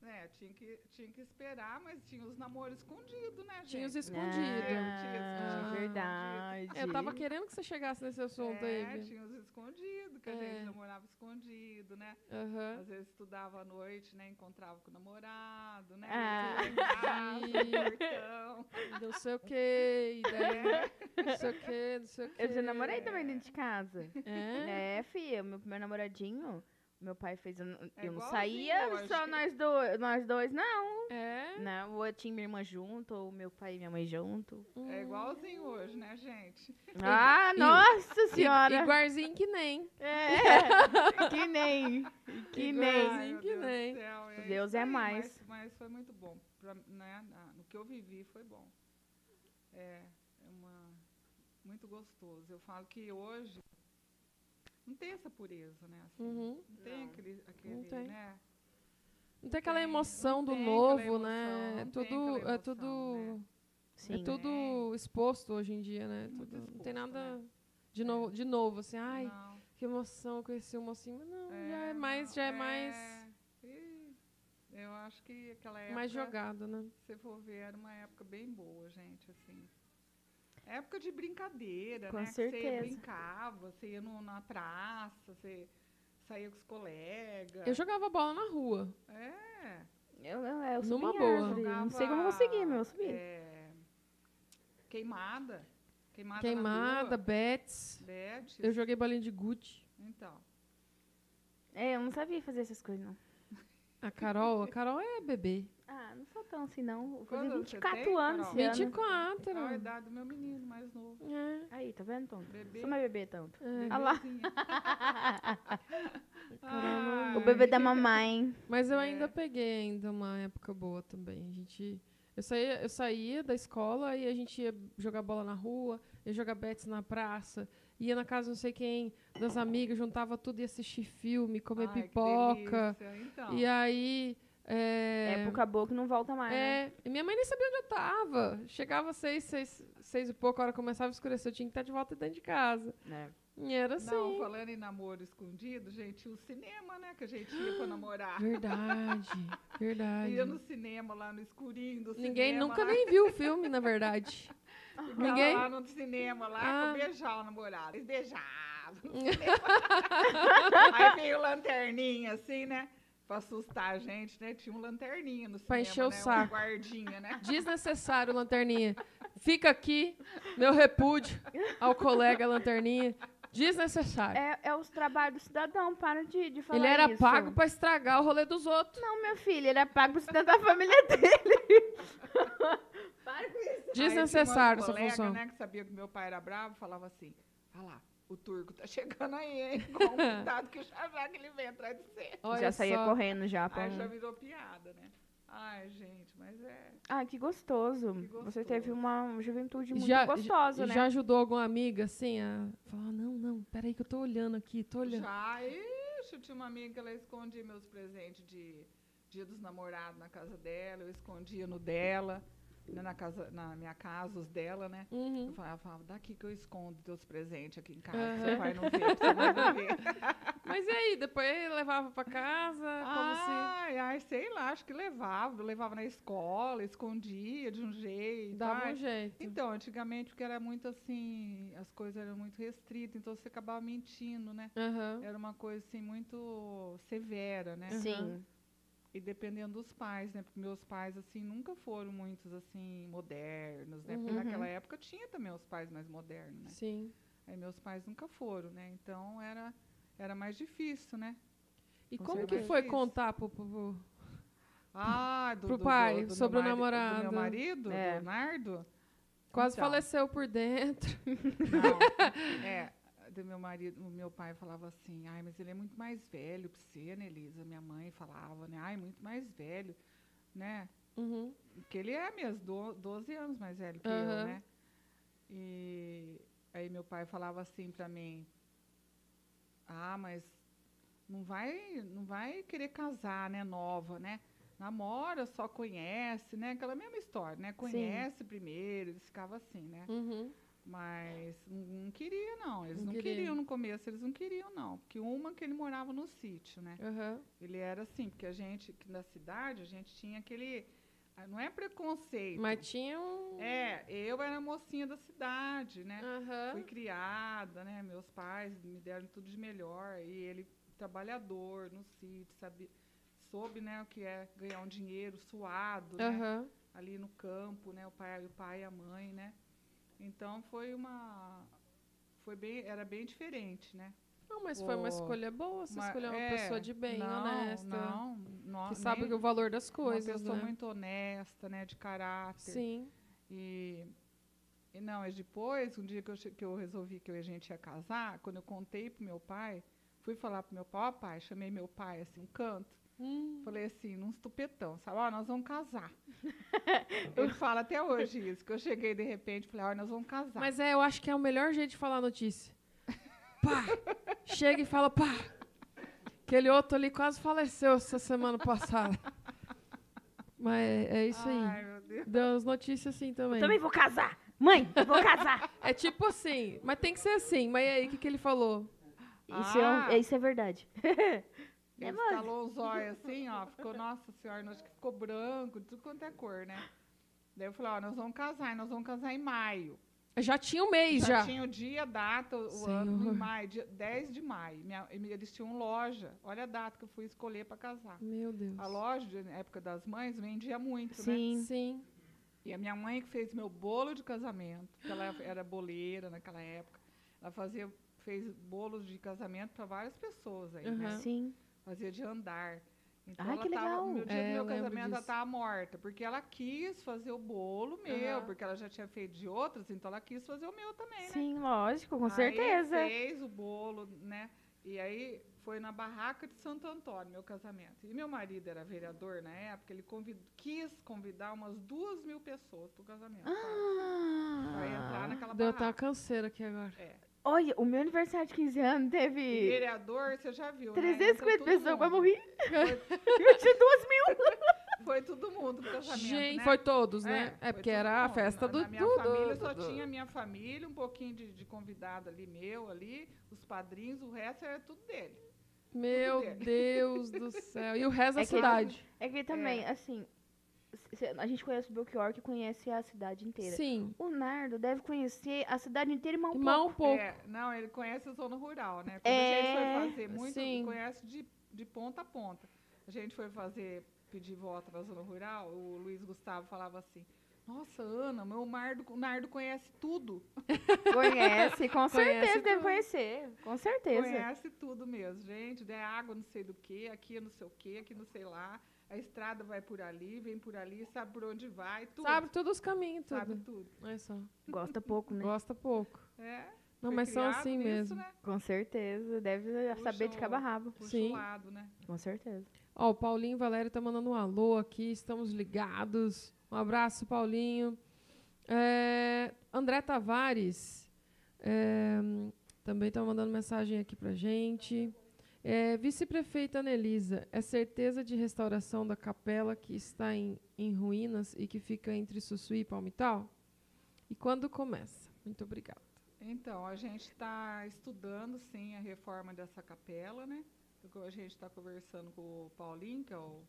É, tinha que, tinha que esperar, mas tinha os namoros escondidos, né, gente?
Tinha os escondidos.
Ah,
verdade.
Eu tava querendo que você chegasse nesse assunto
é,
aí. Bia.
tinha os escondidos, que a
É.
gente namorava escondido, né?
Aham.
Às vezes estudava à noite, né? Encontrava com o namorado, né?
Ah.
Casa, [laughs]
Não sei o quê, daí, não sei o quê, não sei o quê.
Eu já namorei também dentro de casa.
É?
É, filha, meu primeiro namoradinho, meu pai fez. Eu, não-
É
eu não
igualzinho
saía
hoje.
só nós dois, nós dois, não.
É?
Não, ou eu tinha minha irmã junto, ou meu pai e minha mãe junto.
É igualzinho hoje, né, gente?
Ah,
e-
nossa senhora!
Iguarzinho que nem.
É, [laughs] que nem. Que
Igualzinho.
nem.
Que nem.
céu, é
Deus é mais.
Mas, mas foi muito bom. Pra, né, no que eu vivi foi bom. É, é uma, muito gostoso. Eu falo que hoje não tem essa pureza, né? assim.
Uhum.
Não tem aquele, aquele
tem.
né?
Não tem aquela emoção
não
do novo, né? É
não
tudo,
aquela
é tudo,
emoção, né?
Sim.
é tudo exposto hoje em dia, né? Tudo- não tem
exposto,
nada
né?
de novo, de novo, assim, ai,
Não,
que emoção, eu conheci o mocinho, mas não, já é
não,
mais, já é mais,
Ih, Eu acho que aquela época.
mais jogado, né?
Se você for ver, era uma época bem boa, gente, assim. Época de brincadeira,
Com
né?
certeza.
Você brincava, você ia no- na praça, você saía com os colegas.
Eu jogava bola na rua.
É.
Eu, eu, eu subi
Numa boa.
árvore. Não sei como
jogava,
consegui, mas eu subi.
é, queimada. Queimada,
Queimada,
na rua.
bets. Eu joguei bolinha de gude.
Então.
É, eu não sabia fazer essas coisas, não.
A Carol, a Carol é bebê.
Ah, não sou tão assim, não. Vou fazer
Quando você
24
tem,
anos
Carol?
esse ano.
24.
Qual a idade do meu menino mais novo?
É.
Aí, tá vendo, Tom?
Bebê.
Sou mais bebê tanto.
é.
Ah lá.
Bebezinha. [laughs]
Caramba.
O bebê da mamãe.
Mas eu
É.
ainda peguei ainda uma época boa também. A gente eu saía, eu saía da escola e a gente ia jogar bola na rua, ia jogar bets na praça, ia na casa não sei quem, das amigas, juntava tudo e assistir filme, comer
Ai, que
pipoca.
delícia. Então.
E aí é,
Época boa que não volta mais, né?
é, e minha mãe nem sabia onde eu tava. Chegava seis, seis, seis e pouco, a hora começava a escurecer, eu tinha que estar de volta dentro de casa.
É.
E era assim.
Não, falando em namoro escondido, gente, o cinema, né? Que a gente ia pra [gasps] namorar.
Verdade, verdade.
Ia no cinema, lá no escurinho do
Ninguém
cinema.
nunca
lá,
nem viu o filme, na verdade. [laughs]
ficava
ninguém-
lá no cinema, lá,
Ah.
pra beijar o namorado. Eles beijavam. [laughs] [laughs] Aí veio lanterninha, assim, né? Pra assustar a gente, né? Tinha um lanterninha no cinema,
Pra encher o
né?
saco.
Um guardinha, né? [laughs]
Desnecessário, Lanterninha. Fica aqui, meu repúdio ao colega Lanterninha. Desnecessário.
É, é os trabalhos do cidadão, para de, de falar
Ele era
isso.
pago pra estragar o rolê dos outros.
Não, meu filho, ele é pago pra sustentar a família [laughs] dele. para com isso.
Desnecessário
Aí
essa
umas
função.
colega, né, que sabia que meu pai era bravo, falava assim, olha lá, o turco tá chegando aí, hein? [laughs] Com cuidado que já já que ele vem atrás de você.
Olha
já saía
só.
correndo já. Pra...
Aí já virou piada, né? Ai, gente, mas é...
Ah, que gostoso.
Que
Você
gostoso.
teve uma juventude muito
Já-
gostosa, né?
Já ajudou alguma amiga, assim, a falar, não, não, peraí que eu tô olhando aqui, tô olhando.
Já, ixi, eu tinha uma amiga que ela escondia meus presentes de dia dos namorados na casa dela, eu escondia no dela, na, casa, na minha casa, os dela, né? Eu
Uhum.
falava, falava, daqui que eu escondo teus presentes aqui em casa,
Aham.
seu pai não vê, seu mãe não vê.
Mas e aí, depois levava pra casa, como se...
Ai, ai, sei lá, acho que levava, levava na escola, escondia de um jeito.
Dava
ai.
um jeito.
Então, antigamente, porque era muito assim, as coisas eram muito restritas, então você acabava mentindo, né?
Aham.
Era uma coisa assim muito severa, né?
Sim.
E dependendo dos pais, né? Porque meus pais, assim, nunca foram muitos, assim, modernos, né? Porque
Uhum.
naquela época tinha também os pais mais modernos, né?
Sim.
Aí meus pais nunca foram, né? Então era, era mais difícil, né?
E
Com
como que foi contar pro, pro- pro-
Ah, do,
Pro
do-
pai,
do-
sobre o namorado.
Do meu marido,
É.
do Nardo?
Quase
Então.
faleceu por dentro.
Não, [laughs] é, do meu marido, o meu pai falava assim, ai, mas ele é muito mais velho pra você, né, Elisa? Minha mãe falava, né, ai, muito mais velho, né?
Uhum.
Porque ele é mesmo, do, 12 anos mais velho que eu,
Aham.
né? E aí meu pai falava assim pra mim, ah, mas não vai, não vai querer casar, né, nova, né? Namora, só conhece, né? Aquela mesma história, né? Conhece primeiro, eles ficavam assim, né?
Uhum.
Mas não, não queria, não. Eles
Não
não,
queria.
queriam no começo, eles não queriam, não. Porque uma que ele morava no sítio, né?
Aham.
Ele era assim, porque a gente, que na cidade, a gente tinha aquele. ah, Não é preconceito.
Mas tinha um.
É, eu era mocinha da cidade, né?
Aham.
Fui criada, né? Meus pais me deram tudo de melhor. E ele, trabalhador no sítio, sabe? Soube, né, o que é ganhar um dinheiro suado, né?
Aham.
ali no campo, né? O pai, o pai e a mãe, né? Então foi uma foi bem, era bem diferente, né?
Não, mas foi uma
O-
escolha boa. Você
Uma-
escolheu uma
é,
pessoa de bem,
não,
honesta.
Não, não,
que sabe
nem-
o valor das coisas,
uma pessoa
né?
muito honesta, né? De caráter.
Sim.
E, e não, mas depois, um dia que eu, que eu resolvi que a gente ia casar, quando eu contei pro meu pai, fui falar pro meu pai, ó pai, chamei meu pai assim, um canto.
Hum.
Falei assim, num estupetão, sabe? Ó, nós vamos casar. [laughs] Ele fala até hoje isso, que eu cheguei de repente, falei, ó, nós vamos casar.
Mas é, eu acho que é o melhor jeito de falar a notícia. Pá! Chega e fala, pá! Aquele outro ali quase faleceu essa semana passada. Mas é, é isso aí.
Ai, meu Deus.
Deu as notícias assim também.
Também vou casar. Mãe, eu vou casar. [laughs]
É tipo assim, mas tem que ser assim. Mas e aí, o que, que ele falou?
Isso, é,
Ah.
isso é verdade. [laughs] Moço?
estalou os olhos assim, ó, ficou, nossa senhora, acho que ficou branco, de tudo quanto é cor, né? Daí eu falei, ó, nós vamos casar, e nós vamos casar em maio.
Já tinha um mês,
Já,
já.
tinha o dia, a data, o ano,
Senhor.
em maio, dia 10 de maio. Minha- eles tinham loja, olha a data que eu fui escolher para casar.
Meu Deus.
A loja, na época das mães, vendia muito, né?
Sim.
Sim.
E a minha mãe que fez meu bolo de casamento, que ela [gasps] era boleira naquela época. Ela fazia, fez bolos de casamento para várias pessoas aí, né?
Aham.
Sim.
Fazia de andar. Então
Ai,
ela
que
tava,
legal.
no dia
É,
do meu casamento ela estava morta, porque ela quis fazer o bolo meu,
Aham.
porque ela já tinha feito de outras, então ela quis fazer o meu também, né?
Sim, lógico, com
Aí
certeza.
fez o bolo, né? E aí foi na barraca de Santo Antônio, meu casamento. E meu marido era vereador na época, ele convid- quis convidar umas duas mil pessoas pro casamento. sabe? Pra entrar
Ah,
naquela
Deu até uma
barraca.
canseira aqui agora.
É.
olha, o meu aniversário de 15 anos teve
vereador, você já viu, né?
350
Entra todo
pessoas,
mundo.
morri. [laughs] [laughs] Eu tinha duas mil.
foi todo mundo pro casamento,
Gente,
né?
foi todos, né? É,
foi
porque era a festa
na,
do.
Na minha
do-
família
do-
só
do-
tinha minha família, um pouquinho de, de convidado ali meu ali, os padrinhos, o resto era tudo dele.
Meu
dele.
Deus do [laughs] céu. E o resto da
É que-
cidade.
É que também, assim, c- a gente conhece o Belchior, que conhece a cidade inteira.
Sim.
O Nardo deve conhecer a cidade inteira e mal um
mal
pouco.
um pouco.
É, não, ele conhece a zona rural, né? Quando
É,
a gente foi fazer muito,
sim.
ele conhece de, de ponta a ponta. A gente foi fazer, pedir voto na zona rural, o Luiz Gustavo falava assim, nossa, Ana, meu Mardo, o Nardo conhece tudo. [laughs]
Conhece, com certeza
Conhece
deve
tudo.
conhecer. Com certeza.
Conhece tudo mesmo, gente. É água não sei do que, aqui é não sei o que, aqui não sei lá. A estrada vai por ali, vem por ali, sabe por onde vai, tudo.
Sabe todos os caminhos, tudo.
Sabe tudo.
Olha só.
Gosta pouco, né?
Gosta pouco.
É,
Não, mas são assim
nisso,
mesmo.
Né?
Com certeza. Deve saber de
Puxa
cabo a rabo.
Puxa
Sim.
lado, né?
Com certeza.
Ó, o Paulinho Valério tá mandando um alô aqui, estamos ligados. Um abraço, Paulinho. É, André Tavares é, também tá mandando mensagem aqui pra gente. É, Vice-prefeita Anelisa, é certeza de restauração da capela que está em, em ruínas e que fica entre Sussuí e Palmital? E quando começa? Muito obrigada.
Então, a gente está estudando, sim, a reforma dessa capela, né? A gente está conversando com o Paulinho, que é o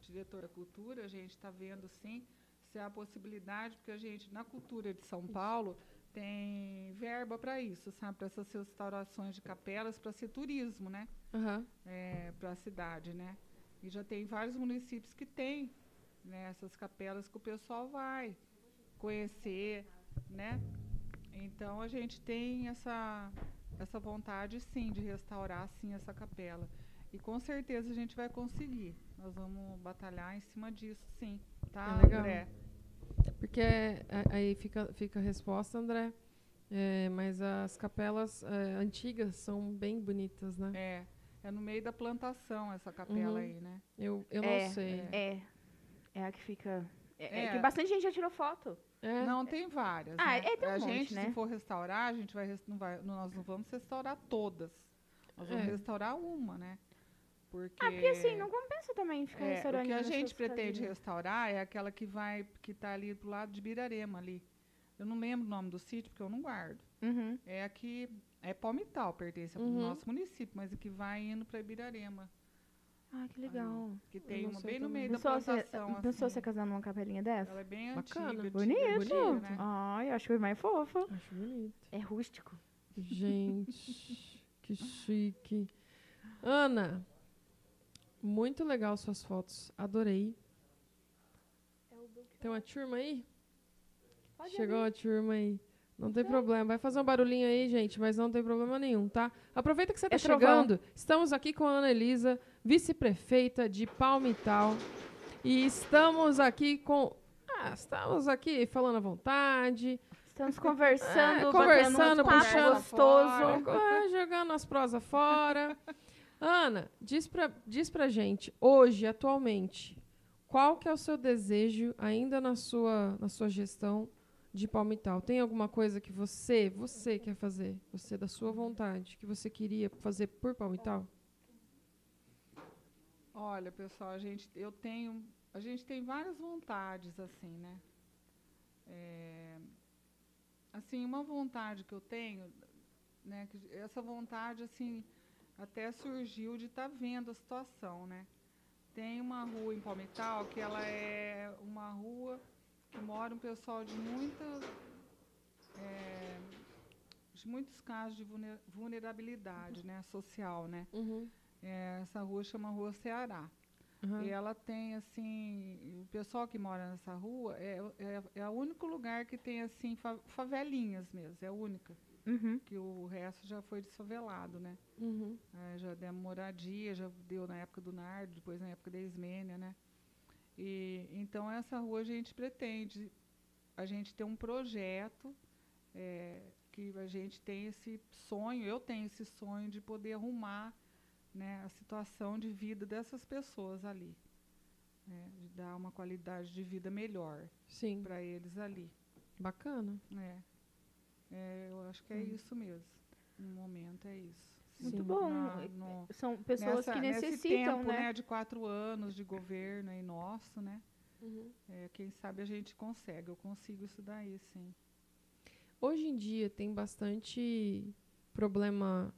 diretor da cultura, a gente está vendo, sim, se há possibilidade, porque a gente, na cultura de São Paulo, tem verba para isso, sabe? Para essas restaurações de capelas, para ser turismo, né?
Aham.
para a cidade, né? E já tem vários municípios que têm né, essas capelas que o pessoal vai conhecer, né? Então a gente tem essa essa vontade sim de restaurar sim essa capela. E com certeza a gente vai conseguir. Nós vamos batalhar em cima disso, sim. Tá,
É legal.
André?
Porque é, aí fica, fica a resposta, André. É, mas as capelas é, antigas são bem bonitas, né?
É, é no meio da plantação essa capela
Uhum.
aí, né?
Eu, eu não
É,
sei.
É. É a que fica. É, é
É.
que bastante gente já tirou foto.
É?
Não, tem várias.
Ah,
né?
é, tem um
a
monte,
gente,
né?
se for restaurar, a gente vai, não vai, nós não vamos restaurar todas. Nós vamos restaurar uma, né? Porque,
Ah, porque assim, não compensa também ficar
é,
restaurando.
o que a gente pretende restaurar é aquela que vai, que está ali pro lado de Birarema ali. Eu não lembro o nome do sítio porque eu não guardo.
Uhum.
É aqui, é Palmital, pertence ao
Uhum.
nosso município, mas é que vai indo para Ibirarema,
Ah, que legal.
que tem uma bem no meio da
Pensou você,
plantação.
pensou
assim.
você casar numa capelinha dessa?
Ela é bem
Bacana.
antiga,
Bonito.
antiga, né?
Ai, eu acho que foi mais fofa.
Acho bonito.
É rústico.
Gente, que chique. Ana, muito legal suas fotos. Adorei. Tem uma turma aí? Chegou a turma aí. Não tem problema. Vai fazer um barulhinho aí, gente, mas não tem problema nenhum, tá? Aproveita que você está
É trovão.
chegando. Estamos aqui com a Ana Elisa, vice-prefeita de Palmital. E estamos aqui com. Ah, estamos aqui falando à vontade.
Estamos conversando,
É, conversando,
um
puxando
gostoso.
fora.
É, jogando as prosas fora. [laughs] Ana, diz pra, diz pra gente, hoje, atualmente, qual que é o seu desejo ainda na sua, na sua gestão de Palmital? Tem alguma coisa que você, você quer fazer? Você, da sua vontade, que você queria fazer por Palmital?
Olha, pessoal, a gente, eu tenho, a gente tem várias vontades assim, né? É, assim, uma vontade que eu tenho, né? essa vontade assim até surgiu de estar vendo a situação, né? Tem uma rua em Palmital que ela é uma rua que mora um pessoal de muita é, de muitos casos de vulner- vulnerabilidade, né, social, né?
Uhum.
É, essa rua chama Rua Ceará.
Uhum.
E ela tem, assim, o pessoal que mora nessa rua é, é, é o único lugar que tem, assim, fa- favelinhas mesmo, é a única.
Uhum.
Que o resto já foi desfavelado, né?
Uhum.
É, já deu moradia, já deu na época do Nardo, depois na época da Ismênia, né? E, então, essa rua a gente pretende, a gente tem um projeto é, que a gente tem esse sonho, eu tenho esse sonho de poder arrumar né, a situação de vida dessas pessoas ali. né, de dar uma qualidade de vida melhor para eles ali.
bacana.
É. É, eu acho que é
Hum.
isso mesmo. No momento é isso.
Muito
Sim.
bom.
Na- no-
São pessoas
nessa-
que
nesse
necessitam,
tempo,
né?
de quatro anos de governo aí nosso, né? Uhum. É, quem sabe a gente consegue, eu consigo isso daí, sim.
Hoje em dia tem bastante problema.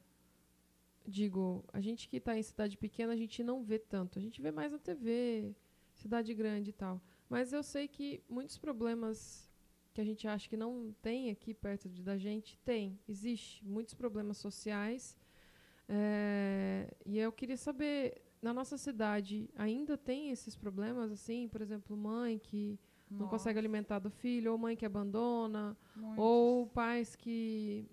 Digo, a gente que está em cidade pequena, a gente não vê tanto. A gente vê mais na TV, cidade grande e tal. Mas eu sei que muitos problemas que a gente acha que não tem aqui perto de, da gente, tem. Existe muitos problemas sociais. É, e eu queria saber, na nossa cidade, ainda tem esses problemas, assim, por exemplo, mãe que nossa. não consegue alimentar do filho, ou mãe que abandona, muitos. ou pais que,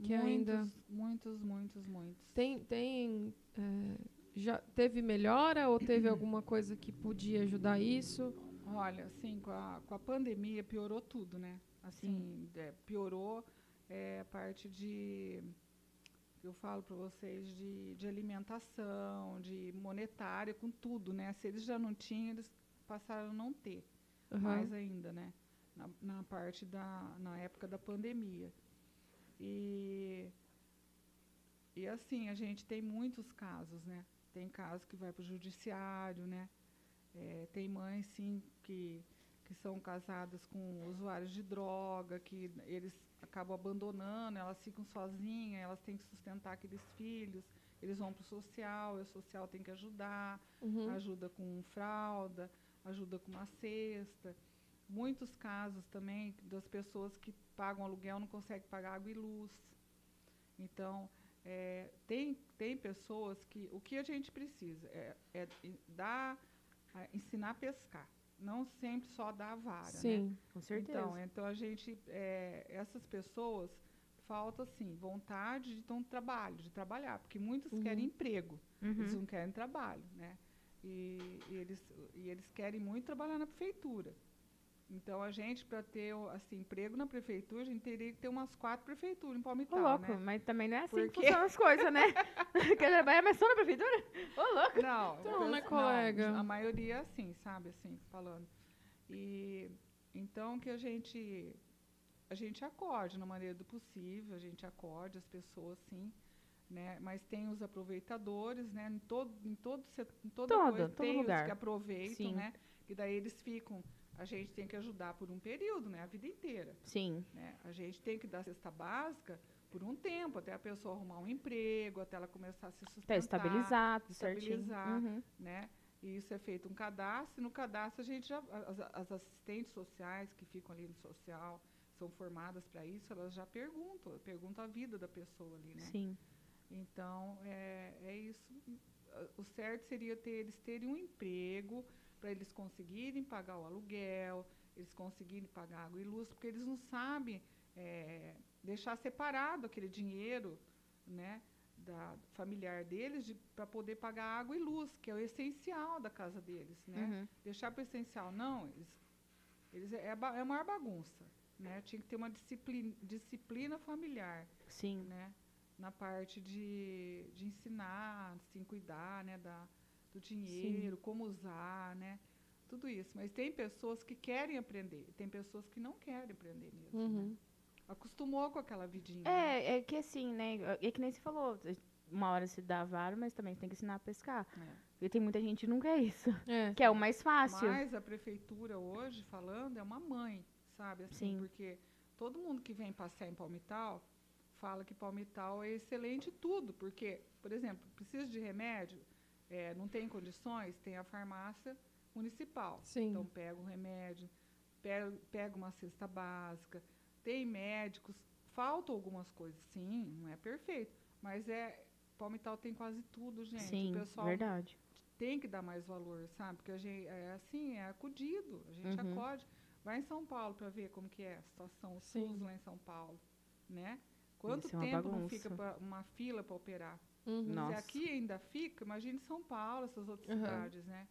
que
muitos,
ainda...
Muitos, muitos, muitos.
Tem, tem é, já teve melhora ou teve [clears throat] alguma coisa que podia ajudar isso?
Olha, assim, com a, com a pandemia piorou tudo, né? Assim, é, piorou é, a parte de eu falo para vocês de, de alimentação, de monetária, com tudo, né? Se eles já não tinham, eles passaram a não ter uhum. mais ainda, né? Na, na, parte da na época da pandemia e e assim a gente tem muitos casos, né? Tem casos que vai para o judiciário, né? É, tem mães sim que que são casadas com usuários de droga, que eles acabam abandonando, elas ficam sozinhas, elas têm que sustentar aqueles filhos, eles vão para o social, e o social tem que ajudar, uhum. ajuda com fralda, ajuda com uma cesta. Muitos casos também das pessoas que pagam aluguel não conseguem pagar água e luz. Então, é, tem, tem pessoas que o que a gente precisa é, é dar, é ensinar a pescar não sempre só dar a vara, né?
Sim,
né?
com certeza.
Então, então a gente, é, essas pessoas falta assim vontade de ter um trabalho, de trabalhar, porque muitos uhum. querem emprego, uhum. eles não querem trabalho, né? E, e, eles, e eles querem muito trabalhar na prefeitura. Então, a gente, para ter assim, emprego na prefeitura, a gente teria que ter umas quatro prefeituras em Palmital,
Ô, louco,
né?
mas também não é assim Porque... que funcionam as coisas, né? [laughs] [laughs] Quer trabalhar, mas só na prefeitura? Ô, louco!
Não,
então, né, colega?
Não, a maioria é assim, sabe, assim, falando. E, então, que a gente, a gente acorde na maneira do possível, a gente acorde as pessoas, sim, né? Mas tem os aproveitadores, né? Em todo, em todo, em toda
todo,
coisa,
todo
tem
lugar.
os que aproveitam,
sim.
né? E daí eles ficam a gente tem que ajudar por um período, né? A vida inteira.
Sim.
Né? A gente tem que dar cesta básica por um tempo, até a pessoa arrumar um emprego, até ela começar a se sustentar. Até
estabilizar,
estabilizar, uhum. né? E isso é feito um cadastro, e no cadastro a gente já, as, as assistentes sociais que ficam ali no social, são formadas para isso, elas já perguntam, perguntam a vida da pessoa ali, né?
Sim.
Então, é, é isso. O certo seria ter, eles terem um emprego, para eles conseguirem pagar o aluguel, eles conseguirem pagar água e luz, porque eles não sabem é, deixar separado aquele dinheiro né, da familiar deles para poder pagar água e luz, que é o essencial da casa deles. Né? Uhum. Deixar para o essencial, não, eles, eles é, é a maior bagunça. Né? Tinha que ter uma disciplina, disciplina familiar.
Sim.
Né? Na parte de, de ensinar, assim, cuidar né, da, do dinheiro, Sim. como usar, né? Tudo isso. Mas tem pessoas que querem aprender, tem pessoas que não querem aprender mesmo. Né? Uhum. Né? Acostumou com aquela vidinha.
É, né? é que assim, né? É que nem você falou, uma hora se dá vara, mas também tem que ensinar a pescar. É. Porque tem muita gente que não quer isso. É. Que é o mais fácil.
Mas a prefeitura hoje, falando, é uma mãe, sabe? Assim, Sim. porque todo mundo que vem passear em Palmital fala que Palmital é excelente tudo. Porque, por exemplo, precisa de remédio, é, não tem condições, tem a farmácia municipal.
Sim.
Então, pega o remédio, pega, pega uma cesta básica, tem médicos, faltam algumas coisas, sim, não é perfeito, mas é Palmital tem quase tudo, gente.
Sim,
o pessoal
verdade.
tem que dar mais valor, sabe? Porque a gente é assim, é acudido, a gente uhum. acode. Vai em São Paulo para ver como que é a situação, o SUS lá em São Paulo, né? Quanto Isso tempo é não fica uma fila para operar?
Uhum.
Se aqui ainda fica, imagine São Paulo, essas outras uhum. cidades, né?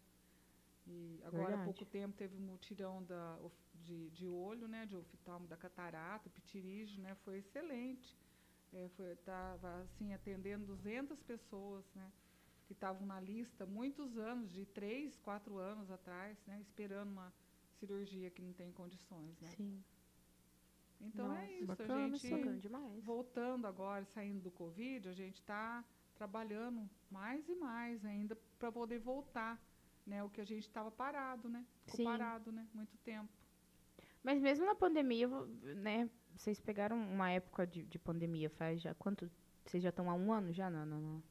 E agora, Verdade. há pouco tempo, teve um mutirão da, de, de olho, né? De oftalmo da catarata, pitirígio, né? Foi excelente. É, foi, tava, assim, atendendo 200 pessoas, né? Que estavam na lista muitos anos, de 3, 4 anos atrás, né? Esperando uma cirurgia que não tem condições, né?
Sim.
Então é Nossa, é isso,
bacana,
a gente voltando agora, saindo do Covid, a gente está trabalhando mais e mais ainda para poder voltar né, o que a gente estava parado, né? Ficou
Sim.
parado, né? Muito tempo.
Mas mesmo na pandemia, né? Vocês pegaram uma época de, de pandemia, faz já quanto? Vocês já estão há um ano já? Não, não, não.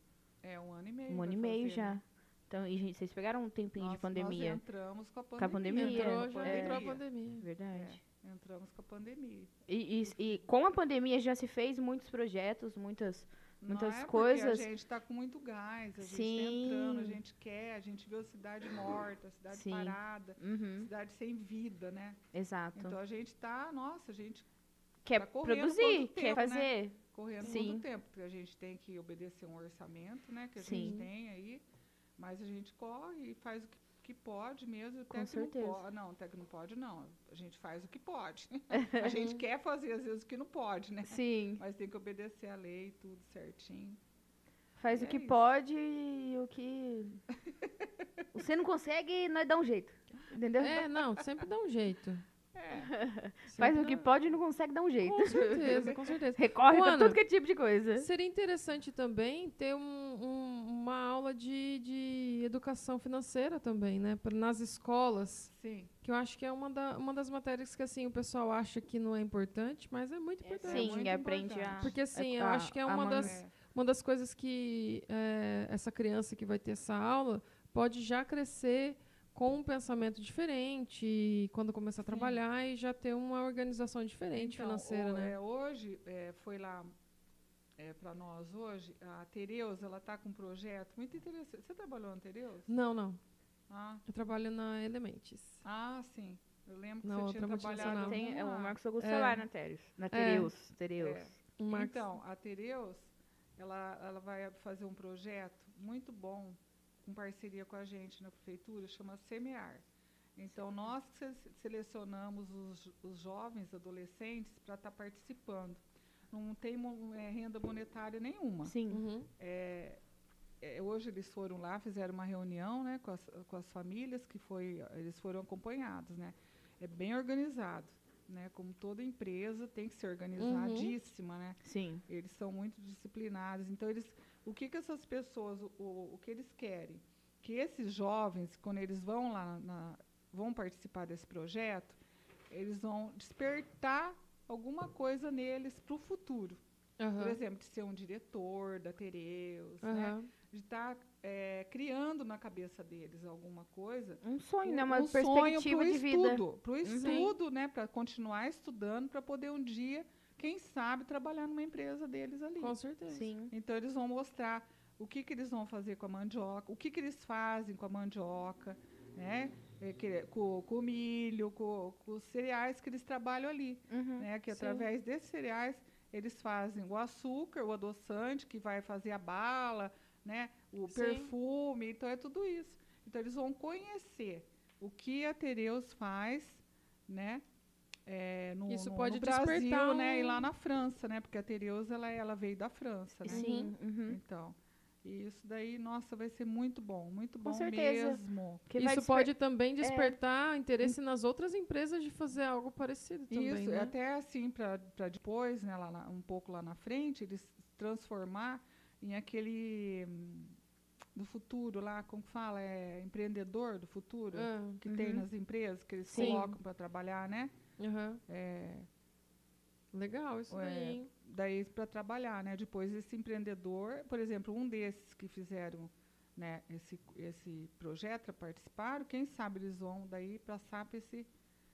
É um ano e meio.
Um ano e meio
fazer,
já.
né?
Então, e, gente, vocês pegaram um tempinho
Nós-
de pandemia.
Nós entramos com a
Com a
pandemia.
pandemia,
Entrou, já
é.
entrou a pandemia.
Verdade.
Entramos com a pandemia.
E, e- e com a pandemia já se fez muitos projetos, muitas. Muitas
não é
coisas.
A gente está com muito gás, a gente está
Sim.
entrando, a gente quer, a gente viu a cidade morta, a cidade
Sim.
parada,
Uhum,
cidade sem vida, né?
exato.
Então a gente está, nossa, a gente
quer
tá
produzir,
quanto
quer
tempo, né?
fazer.
correndo
Sim.
muito tempo, porque a gente tem que obedecer um orçamento, né, que a
Sim.
gente tem aí, mas a gente corre e faz o que, que pode mesmo,
Com
até que não
certeza.
pode. Não, até que não pode, não. A gente faz o que pode. [laughs] a gente quer fazer, às vezes, o que não pode, né?
Sim.
Mas tem que obedecer a lei, tudo certinho.
Faz o
É
que
isso.
pode e o que. [laughs] Você não consegue, nós dá um jeito. Entendeu?
É, não, sempre dá um jeito.
É, [laughs]
Faz o que pode e não consegue dar um jeito.
Com certeza, com certeza. [laughs]
Recorre pra
Ana,
tudo que é tipo de coisa.
Seria interessante também ter um- um- uma aula de, de educação financeira também, né? pra- Nas escolas.
sim.
Que eu acho que é uma, da- uma das matérias que assim, o pessoal acha que não é importante, mas é muito
É,
importante.
Sim,
muito
aprende a.
Porque assim, eu acho que é uma das, uma das coisas que é, essa criança que vai ter essa aula pode já crescer com um pensamento diferente e quando começar a trabalhar e já ter uma organização diferente
Então,
financeira,
o-
né?
é, hoje, é, foi lá para nós hoje, a Tereus, ela está com um projeto muito interessante. Você trabalhou na Tereus?
Não, não.
Ah,
Eu trabalho na Elementes.
ah, sim. Eu lembro que
Na
você tinha trabalhado.
Tem, é, o Marcos Augusto
É.
lá na Tereus. Na Tereus. Tereus.
É.
Marcos-
Então, a Tereus, ela, ela vai fazer um projeto muito bom, com parceria com a gente na prefeitura, chama Semear. Então, nós selecionamos os, os jovens, adolescentes, para estar participando. Não tem eh, renda monetária nenhuma.
Sim.
Uhum.
É, é, hoje eles foram lá, fizeram uma reunião né, com, as, com as famílias, que foi, eles foram acompanhados. Né? É bem organizado. Né? Como toda empresa tem que ser organizadíssima, né?
Sim.
Eles são muito disciplinados. Então, eles, o que, que essas pessoas, o, o, que eles querem? Que esses jovens, quando eles vão lá, na, vão participar desse projeto, eles vão despertar alguma coisa neles para o futuro.
Aham.
Por exemplo, de ser um diretor da Tereus, né?
Aham.
de estar criando na cabeça deles alguma coisa.
Um sonho,
um-
né? Uma
um sonho
perspectiva
pro
de vida. Uhum.
estudo, Para o estudo, né? para continuar estudando, para poder um dia, quem sabe, trabalhar numa empresa deles ali.
Com certeza.
Sim.
Então, eles vão mostrar o que, que eles vão fazer com a mandioca, o que, que eles fazem com a mandioca, né? É, que- com, com o milho, com, com os cereais que eles trabalham ali.
Uhum.
Né? Que
Sim.
através desses cereais eles fazem o açúcar, o adoçante, que vai fazer a bala, né? o
Sim.
perfume, então é tudo isso. Então, eles vão conhecer o que a Tereus faz, né? É, no,
Isso
no-
pode
no Brasil,
despertar
né? E
um-
lá na França, né? Porque a Tereus ela, ela veio da França, né?
Sim. Uhum.
Então, e isso daí, nossa, vai ser muito bom, muito
Com
bom
certeza.
mesmo.
Que
Isso
desper-
pode também despertar interesse nas outras empresas de fazer algo parecido também,
isso,
né?
até assim, para depois, né, lá na- um pouco lá na frente, eles transformar em aquele hum, do futuro lá, como fala, é empreendedor do futuro,
Ah,
que tem
uhum.
nas empresas, que eles
Sim.
colocam para trabalhar, né?
Aham.
É,
Legal isso
É,
daí,
daí para trabalhar, né? Depois esse empreendedor, por exemplo, um desses que fizeram né, esse, esse projeto, participaram, quem sabe eles vão daí passar para esse,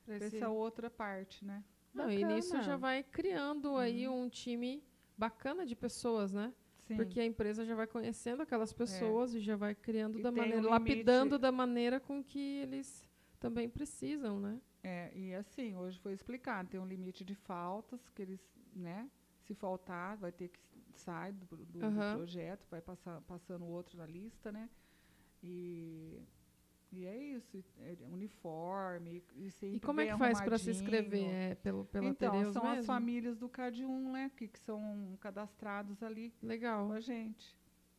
pra
Esse-
essa outra parte, né?
Não, e nisso já vai criando aí um time bacana de pessoas, né?
Sim.
Porque a empresa já vai conhecendo aquelas pessoas e já vai criando
E
da
um
maneira,
limite-
lapidando da maneira com que eles também precisam, né?
É, e assim, hoje foi explicado, tem um limite de faltas que eles, né? Se faltar, vai ter que sair do, do- do
Aham.
projeto, vai passar, passando o outro na lista, né? E, e é isso, é uniforme, e, sempre
E como é que faz para se inscrever? É pelo, pela
então,
Tereus
são
mesmo?
as famílias do CAD1, né? Que, que são cadastrados ali
Legal.
com a gente.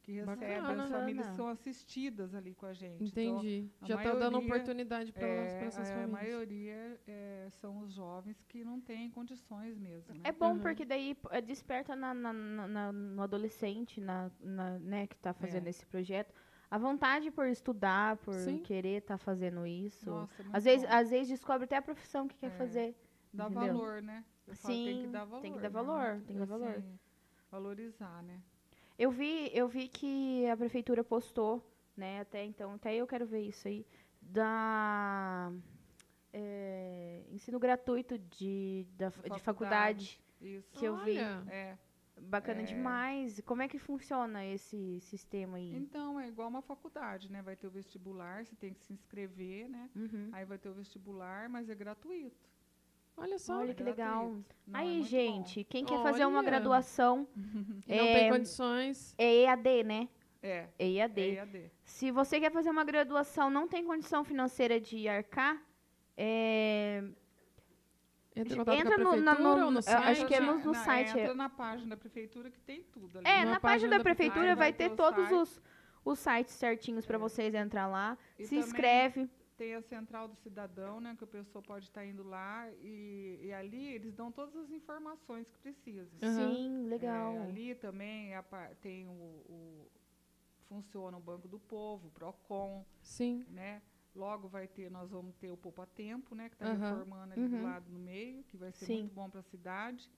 Que recebem,
Bacana.
as famílias são assistidas ali com a gente. Então,
Entendi.
a
já está dando oportunidade para
é,
essas
a
famílias.
maioria é, são os jovens que não têm condições mesmo. Né?
É bom
Uhum.
porque daí é, desperta na, na- na- no adolescente, na, na- né, que está fazendo
É.
esse projeto, a vontade por estudar, por
Sim.
querer estar fazendo isso.
Nossa, é
às vezes, às vezes descobre até a profissão que quer
É.
fazer.
Dá
entendeu?
valor, né? Eu falo, tem que
Sim,
dar valor.
tem que dar
né?
valor, tem que dar valor.
Assim, Valorizar, né?
Eu vi, eu vi que a prefeitura postou, né, até então, até eu quero ver isso aí, da é, ensino gratuito de, da, de
faculdade.
faculdade,
Isso.
que eu vi.
Olha,
É.
Bacana
É.
demais. Como é que funciona esse sistema aí?
Então, é igual uma faculdade, né? Vai ter o vestibular, você tem que se inscrever, né?
Uhum.
Aí vai ter o vestibular, mas é gratuito.
Olha só.
Olha
é
que legal.
Não, é
aí,
muito
gente, quem quer fazer uma
Olha.
graduação [laughs]
E não tem
é,
condições.
é EAD, né?
bom. É,
É EAD.
é EAD.
Se você quer fazer uma graduação, não tem condição financeira de arcar, é,
Entra
entra no-
prefeitura
na- no-
ou no site?
acho que é no-
Na-
site, é-
Entra na página da prefeitura que tem tudo ali.
É,
Numa
na página
página
da
da
prefeitura vai
vai
ter todos
site.
os, os sites certinhos para vocês entrar lá.
E
se
também
inscreve.
Tem a central do cidadão, né? Que a pessoa pode estar indo lá e, e ali eles dão todas as informações que precisa.
Aham.
Sim, legal.
É, ali também a tem o, o- funciona o Banco do Povo, o Procon,
Sim.
né? Logo vai ter, nós vamos ter o Poupa Tempo, né? Que está
Aham.
reformando ali
Uhum.
do lado no meio, que vai ser
Sim.
muito bom para a cidade.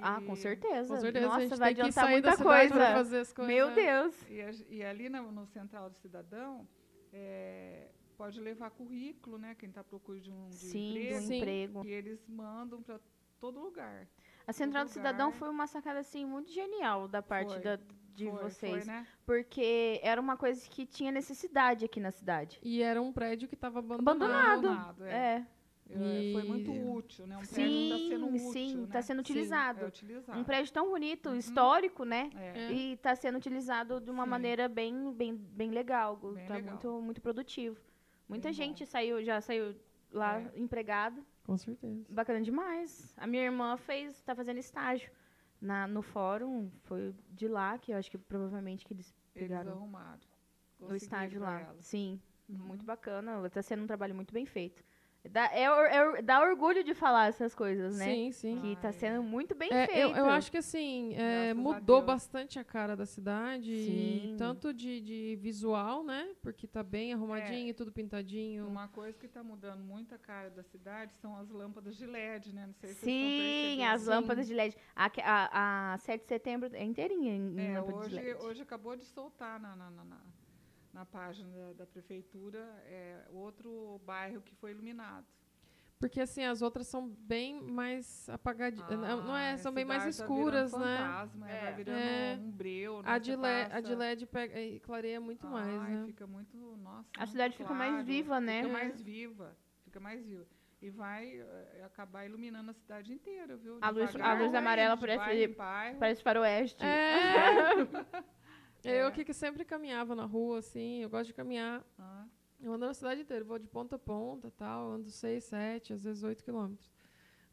Ah, com certeza.
Com certeza
Nossa, vai adiantar muita coisa.
fazer as coisas.
Meu Deus.
E, a e ali na- no Central do Cidadão, é, pode levar currículo, né? Quem está procurando de um de
Sim,
emprego,
Sim.
emprego.
e eles mandam para todo lugar.
A Central do. Cidadão foi uma sacada assim muito genial da parte
Foi.
da- de
Foi-
vocês,
Foi, né?
porque era uma coisa que tinha necessidade aqui na cidade.
E era um prédio que estava abandonado.
Abandonado.
É.
É.
É, Foi muito
E-
útil, né? Um prédio que está sendo
Sim,
útil,
sim,
né?
está sendo
Sim,
utilizado.
É utilizado.
Um prédio tão bonito,
Uhum.
histórico, né?
É.
E está sendo utilizado de uma
Sim.
maneira bem, bem, bem legal. Está muito, muito produtivo. Muita
Bem
gente saiu, já saiu lá
É.
empregado.
Com certeza.
Bacana demais. A minha irmã fez, tá fazendo estágio na, no fórum. Foi de lá que eu acho que provavelmente que eles
Eles
pegaram
arrumaram.
o estágio lá.
ela.
Sim,
Uhum.
muito bacana. Está sendo um trabalho muito bem feito. Dá, é, é dá orgulho de falar essas coisas, né?
Sim, sim.
Que tá
Ai.
sendo muito bem
É,
feito.
eu, eu acho que assim, é, mudou
Deus.
bastante a cara da cidade. e
Sim.
tanto de, de visual, né? Porque tá bem
É.
arrumadinho, tudo pintadinho.
Uma coisa que está mudando muito a cara da cidade são as lâmpadas de LED, né? Não sei se
Sim, as lâmpadas de LED. A, a, a 7 de setembro é inteirinha em.
É,
lâmpada de
hoje,
LED.
hoje acabou de soltar na, na, na, na- na página da, da prefeitura é, outro bairro que foi iluminado.
Porque assim, as outras são bem mais apagadinhas. não, não é,
Ah,
são bem mais
bairro
escuras,
tá
né?
Fantasma, é,
É.
Vai virando
É.
um breu, né?
A de, LED, a de LED pega, e clareia muito mais,
Ai,
né?
Fica muito, nossa.
A
muito
cidade fica mais
claro,
viva, né?
Fica
É.
mais viva, fica mais viva. E vai eh, acabar iluminando a cidade inteira, viu?
A luz- a luz amarela parece-
bairro.
Parece faroeste.
É. [laughs] [laughs] Eu
É.
que, que sempre caminhava na rua, assim, eu gosto de caminhar.
Ah,
Eu ando na cidade inteira, vou de ponta a ponta tal, ando 6, 7, às vezes 8 quilômetros.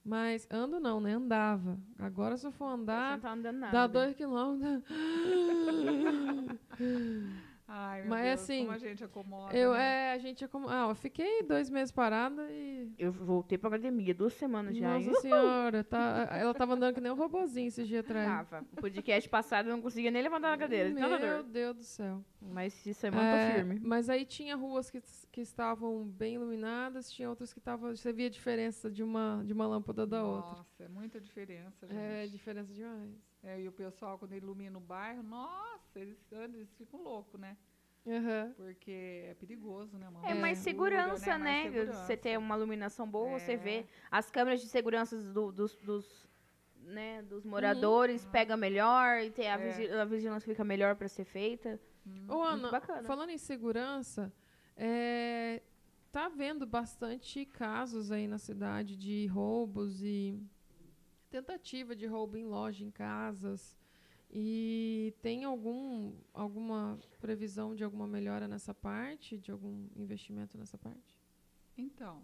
Mas ando não, né? Andava. Agora se eu for
Você
andar,
não tá andando nada.
dá
bem.
2 quilômetros. [laughs] [laughs]
Ai, meu
Mas,
Deus,
assim,
como a gente acomoda.
Eu,
né?
é, a gente é como. Ah, eu fiquei dois meses parada e.
Eu voltei pra academia duas semanas já.
Nossa
hein?
senhora, tá, ela tava andando que nem um robozinho esses dias atrás.
Tava. O podcast passado eu não conseguia nem levantar da cadeira.
Meu
dor.
Deus do céu.
Mas essa semana
É,
tô firme.
Mas aí tinha ruas que, que estavam bem iluminadas, tinha outras que estavam. Você via a diferença de uma, de uma lâmpada da outra.
Nossa, é muita diferença, gente.
É, diferença demais.
É, e o pessoal, quando ilumina o bairro, nossa, eles, eles ficam loucos, né?
Aham.
Porque é perigoso, né? Uma
É mais
escura,
segurança, né?
Mais segurança.
Você ter uma iluminação boa, você
É.
vê as câmeras de segurança do- dos, dos, né, dos moradores pega melhor e tem a,
É.
vigi- a vigilância fica melhor para ser feita.
Ô, Ana,
bacana.
falando em segurança, é, tá havendo bastante casos aí na cidade de roubos e tentativa de roubo em loja, em casas. E tem algum, alguma previsão de alguma melhora nessa parte, de algum investimento nessa parte?
Então,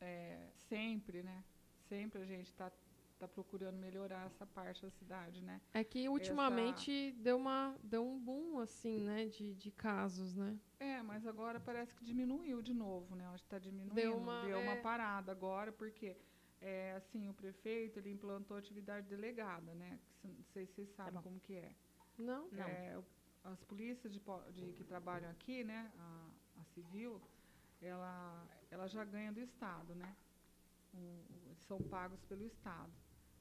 é, sempre, né? Sempre a gente está tá procurando melhorar essa parte da cidade, né?
É que ultimamente deu, uma, deu um boom, assim, né, de, de casos, né?
É, mas agora parece que diminuiu de novo, né? Acho que está diminuindo.
Deu uma- é.
parada agora, porque é, assim, o prefeito ele implantou atividade delegada, né? Não sei se vocês sabem
bom.
como que é.
Não?
Não.
É, o- as polícias de, de que trabalham aqui, né, a, a civil, ela, ela já ganha do Estado, né? Um- são pagos pelo Estado.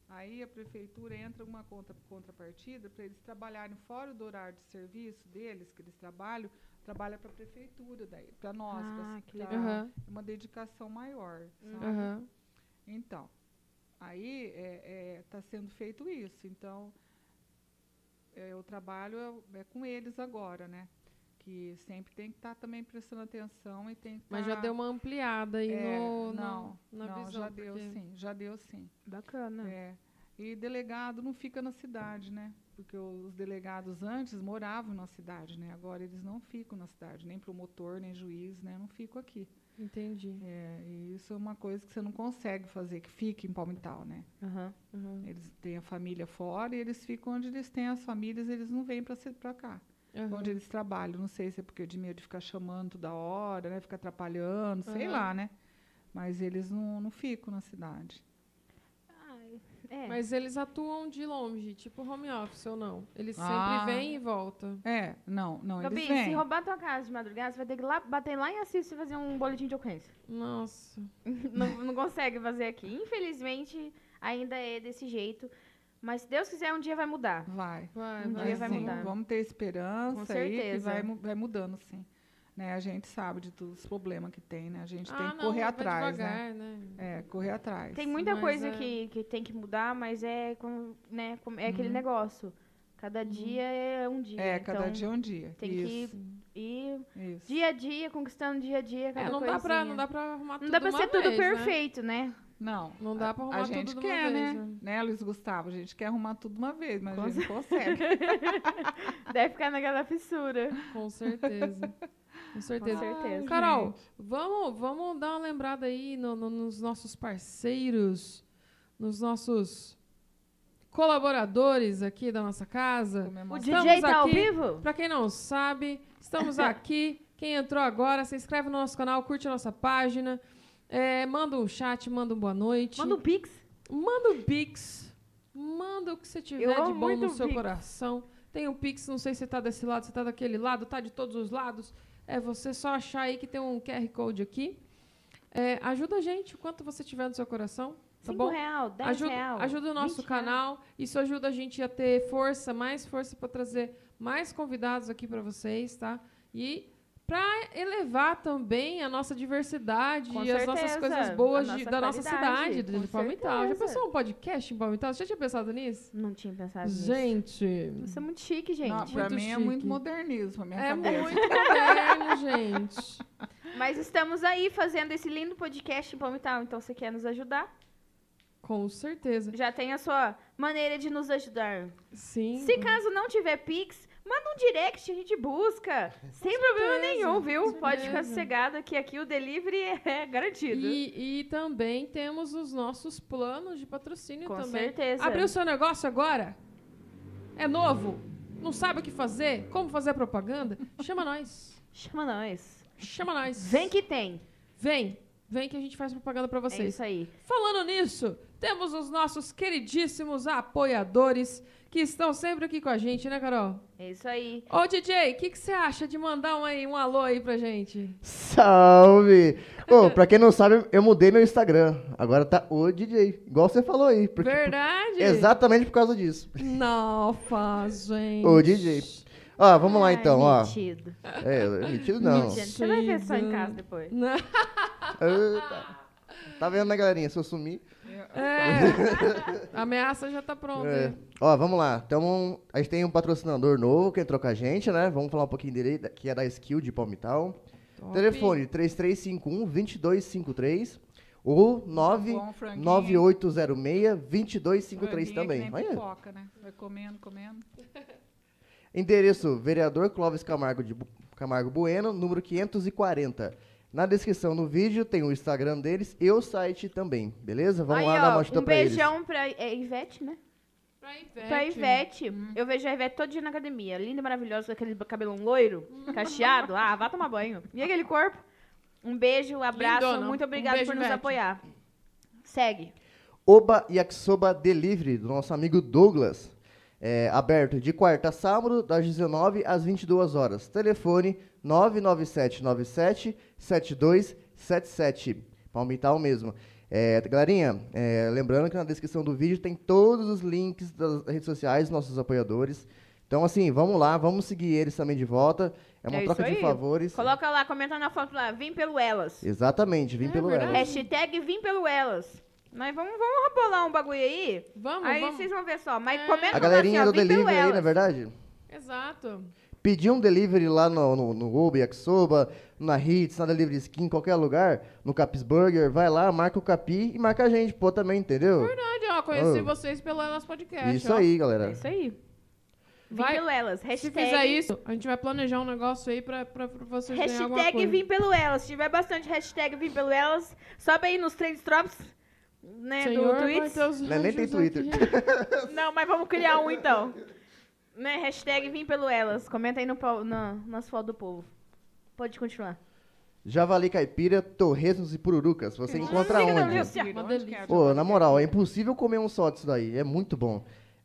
Aí a prefeitura entra uma contra, contrapartida para eles trabalharem fora do horário de serviço deles, que eles trabalham, trabalha para a prefeitura para nós,
Ah,
para.
Aham,
uma dedicação maior, sabe?
aham.
Então, aí está sendo feito isso. Então, é, o trabalho é, é com eles agora, né? Que sempre tem que estar também prestando atenção e tem que
Mas já
tá-
deu uma ampliada aí
é,
no,
não,
no- na
não,
visão.
já deu
porque-
sim, já deu sim.
Bacana.
É. E delegado não fica na cidade, né? Porque os delegados antes moravam na cidade, né? Agora eles não ficam na cidade, nem promotor, nem juiz, né? Não ficam aqui.
Entendi.
É, e isso é uma coisa que você não consegue fazer, que fique em Palmital, né?
Aham.
Aham,
Eles têm a família fora e eles ficam onde eles têm as famílias, eles não vêm para cá,
aham.
onde eles trabalham. Não sei se é porque de medo de ficar chamando toda hora, né? Ficar atrapalhando, sei lá, né? Mas eles não, não ficam na cidade.
É.
Mas eles atuam de longe, tipo home office ou não? Eles
Ah.
sempre vêm e voltam.
É, não, não,
Gabi,
eles
se
vêm.
roubar tua casa de madrugada, você vai ter que lá, bater lá em Assis e fazer um boletim de ocorrência.
Nossa. [laughs]
não, não consegue fazer aqui. Infelizmente, ainda é desse jeito. Mas se Deus quiser, um dia vai mudar.
Vai.
Vai,
Um
vai.
dia vai
sim,
mudar.
Vamos ter esperança
Com
aí que
certeza.
vai, mu- vai mudando, sim. Né? A gente sabe de todos os problemas que tem, né? A gente tem
Ah,
que
não,
correr atrás, né?
devagar, né?
É, correr atrás.
Tem muita
Mas
coisa
é-
que, que tem que mudar, mas é, com, né, com- é aquele
Uhum.
negócio. Cada dia é um dia.
É, cada
então,
dia é um dia.
tem
isso,
que ir
isso.
dia a dia, conquistando dia a dia. Cada
É, não, dá pra,
coisinha.
não dá pra arrumar
Não
tudo
dá pra ser tudo
vez, né?
perfeito, né?
Não.
Não dá pra
a-
arrumar
a gente
tudo
quer,
vez,
né?
né?
né, Luiz Gustavo? A gente quer arrumar tudo uma vez, mas
Com
a gente não consegue. [laughs]
Deve ficar naquela fissura.
Com certeza. Com certeza.
certeza.
Carol,
gente.
vamos, vamos dar uma lembrada aí no- no- nos nossos parceiros, nos nossos colaboradores aqui da nossa casa.
O.
Estamos
DJ tá ao
aqui.
vivo?
Pra quem não sabe, estamos [laughs] aqui. Quem entrou agora, se inscreve no nosso canal, curte a nossa página, é, manda um chat, manda um boa noite.
Manda um pix.
Manda um Pix. Manda o que você tiver
Eu
de bom no seu
Pix.
coração. Tem um Pix, não sei se tá desse lado, se tá daquele lado, tá de todos os lados. É você só achar aí que tem um QR Code aqui. É, ajuda a gente o quanto você tiver no seu coração. Tá
Cinco
bom?
real, dez
ajuda,
real.
ajuda o nosso
20 real.
canal. Isso ajuda a gente a ter força, mais força para trazer mais convidados aqui para vocês, tá? E para elevar também a nossa diversidade
Com
e as nossas
certeza,
coisas boas
a
de-
nossa
da nossa cidade,
com
de Palmital. Já
certeza.
pensou um podcast em Palmital? Você já tinha pensado nisso?
Não tinha pensado nisso.
Gente,
Isso é muito chique, gente.
Não, pra
muito
mim é muito
chique.
modernismo, minha
é
cabeça.
muito moderno, [laughs] gente.
Mas estamos aí fazendo esse lindo podcast em Palmital, então você quer nos ajudar?
Com certeza.
Já tem a sua maneira de nos ajudar.
Sim.
Se caso não tiver Pix, manda um direct, a gente busca. [laughs] Sem problema nenhum, viu?
com
Pode ficar sossegado que aqui o delivery [laughs] é garantido.
E, e também temos os nossos planos de patrocínio
Com
também.
certeza.
Abriu seu negócio agora? É novo? Não sabe o que fazer? Como fazer propaganda? Chama nós. [laughs]
Chama nós.
Chama nós.
Vem que tem.
Vem. Vem que a gente faz propaganda pra
É
vocês.
isso aí.
Falando nisso, temos os nossos queridíssimos apoiadores que estão sempre aqui com a gente, né, Carol?
É isso aí.
Ô, DJ, o que você acha de mandar um, aí, um alô aí pra gente?
Salve! Ô, [laughs] pra quem não sabe, eu mudei meu Instagram. Agora tá o DJ. Igual você falou aí. Porque,
Verdade?
Exatamente por causa disso.
Não faz, gente.
O DJ. Ó, vamos lá então, ó.
metido.
É, metido não.
Metido. Você vai ver só em casa depois.
Não. [laughs]
Eita. Tá vendo, né, galerinha? Se eu sumir.
É. A ameaça já tá pronta.
É.
hein?
Ó, vamos lá. Então, a gente tem um patrocinador novo que entrou com a gente, né? Vamos falar um pouquinho dele, que é da Skill de Palmital.
Top.
Telefone 3351-2253 ou
Bom, franguinho.
9806-2253
Franguinho é
também.
Que nem
Olha.
pipoca, né? Vai comendo, comendo.
Endereço: Vereador Clóvis Camargo, de Camargo Bueno, número 540. Na descrição do vídeo tem o Instagram deles e o site também, beleza? Vamos
aí,
lá
ó,
dar uma ajuda
um
pra eles.
beijão pra é, Ivete, né?
Pra Ivete.
Pra Ivete.
Hum.
Eu vejo a Ivete todo dia na academia. Linda, maravilhosa, com aquele cabelão loiro, cacheado. Ah, vá tomar banho. E aquele corpo? Um beijo, um abraço.
Lindona.
Muito
Um
obrigado
beijo,
por nos
Ivete.
apoiar. Segue.
Oba Yakisoba Delivery, do nosso amigo Douglas. É, aberto de quarta a sábado, das 19 às 22 horas. Telefone 99797 7277. Palmital mesmo. É, galerinha, é, lembrando que na descrição do vídeo tem todos os links das redes sociais dos nossos apoiadores. Então, assim, vamos lá, vamos seguir eles também de volta. É uma
É
troca de favores.
Coloca lá, comenta na foto lá, vim pelo Elas.
Exatamente, vim
É
pelo
verdade.
Elas.
Hashtag vim pelo Elas. Nós vamos, vamos bolar um bagulho aí.
Vamos,
aí
vamos.
vocês vão ver só. Mas
É.
comenta
A
lá
galerinha
assim,
do delivery aí, na verdade,
Exato.
Pedir um delivery lá no, no, no Uber, Yakisoba, na Hits, na Delivery Skin, em qualquer lugar, no Capis Burger, vai lá, marca o Capi e marca a gente, pô, também, entendeu?
Verdade, ó. Conheci
Ô.
vocês pelo Elas Podcast.
Isso
ó.
aí,
É
galera.
isso aí. Vim
Vai-
pelo Elas.
Se
Hashtag,
fizer isso, a gente vai planejar um negócio aí pra, pra, pra vocês ganharem alguma
hashtag
coisa.
vim pelo Elas. Se tiver bastante hashtag vim pelo Elas, sobe aí nos trends drops, né,
Senhor,
do Twitter.
Né, nem tem Twitter. [laughs] [laughs]
Não, mas vamos criar um então. Né, hashtag vim pelo Elas. Comenta aí no, na, nas fotos do povo. Pode continuar.
Javali Caipira, Torresmos e Pururucas. Você encontra onde?
É?
Pô, na moral, é impossível comer um só disso daí. É muito bom.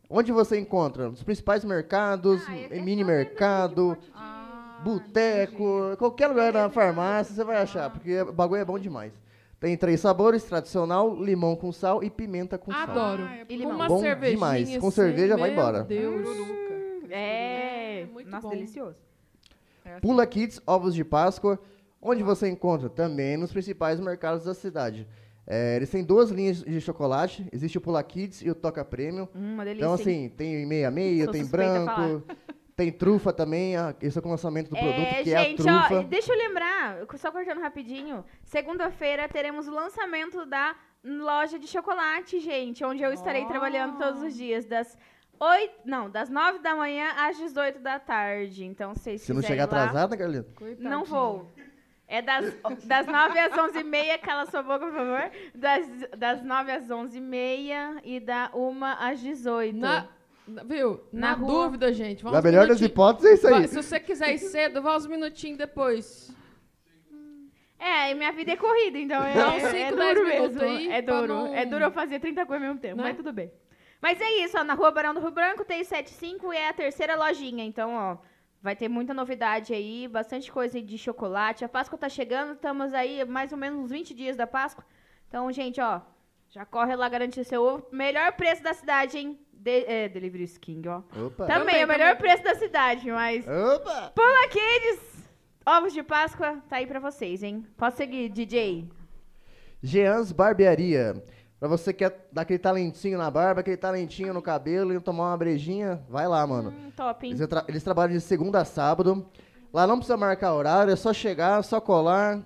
Onde você encontra? Nos principais mercados,
Ah, é-
mini mercado,
de
Ah,
boteco, qualquer lugar na farmácia você vai achar, porque o bagulho é bom demais. Tem três sabores, tradicional, limão com sal e pimenta com sal.
Adoro.
Ah, é
limão.
uma
Bom
cervejinha
demais. Com
assim,
cerveja, vai
meu
embora.
Deus.
É,
É, muito
nossa,
bom.
delicioso.
É assim.
Pula Kids, ovos de Páscoa. Onde você encontra? Também nos principais mercados da cidade. É, eles têm duas linhas de chocolate. Existe o Pula Kids e o Toca Premium.
Hum, uma delícia.
Então,
hein?
assim, tem meia-meia, tem branco, tem trufa também. ah, Esse é o lançamento do produto,
É,
que é a
gente,
trufa.
ó, deixa eu lembrar, só cortando rapidinho. Segunda-feira teremos o lançamento da loja de chocolate, gente, onde eu estarei
Oh.
trabalhando todos os dias, das 8, não, das 9 da manhã às 18 da tarde. Então, vocês
Se não chegar
lá,
atrasado, né, Carolina?
Não vou. É das, das 9 às 11h30, cala sua boca, por favor. Das, das 9 às 11h30 e da 1 às 18
Na, viu?
Na
Na, dúvida, gente. Vamos
Na melhor das hipóteses, é isso aí.
Se você quiser ir cedo, vá uns minutinhos depois.
É, e minha vida é corrida, então é,
uns
é
cinco,
duro mesmo.
aí
é duro.
não-
É duro eu fazer 30 coisas ao mesmo tempo,
Né?
mas tudo bem. Mas é isso, ó, na Rua Barão do Rio Branco tem 75 e é a terceira lojinha. Então, ó, vai ter muita novidade aí, bastante coisa de chocolate. A Páscoa tá chegando, estamos aí mais ou menos uns 20 dias da Páscoa. Então, gente, ó, já corre lá garantir seu ovo. Melhor preço da cidade, hein? De, é, Delivery King, ó.
Opa.
Também,
Também,
é o melhor
também.
preço da cidade, mas
Opa!
Pula Kids, ovos de Páscoa, tá aí pra vocês, hein? Pode seguir, DJ.
Jeans Barbearia. Pra você que quer dar aquele talentinho na barba, aquele talentinho no cabelo e tomar uma brejinha, vai lá, mano.
Hum, top, hein?
Eles, tra- eles trabalham de segunda a sábado. Lá não precisa marcar horário, é só chegar, só colar.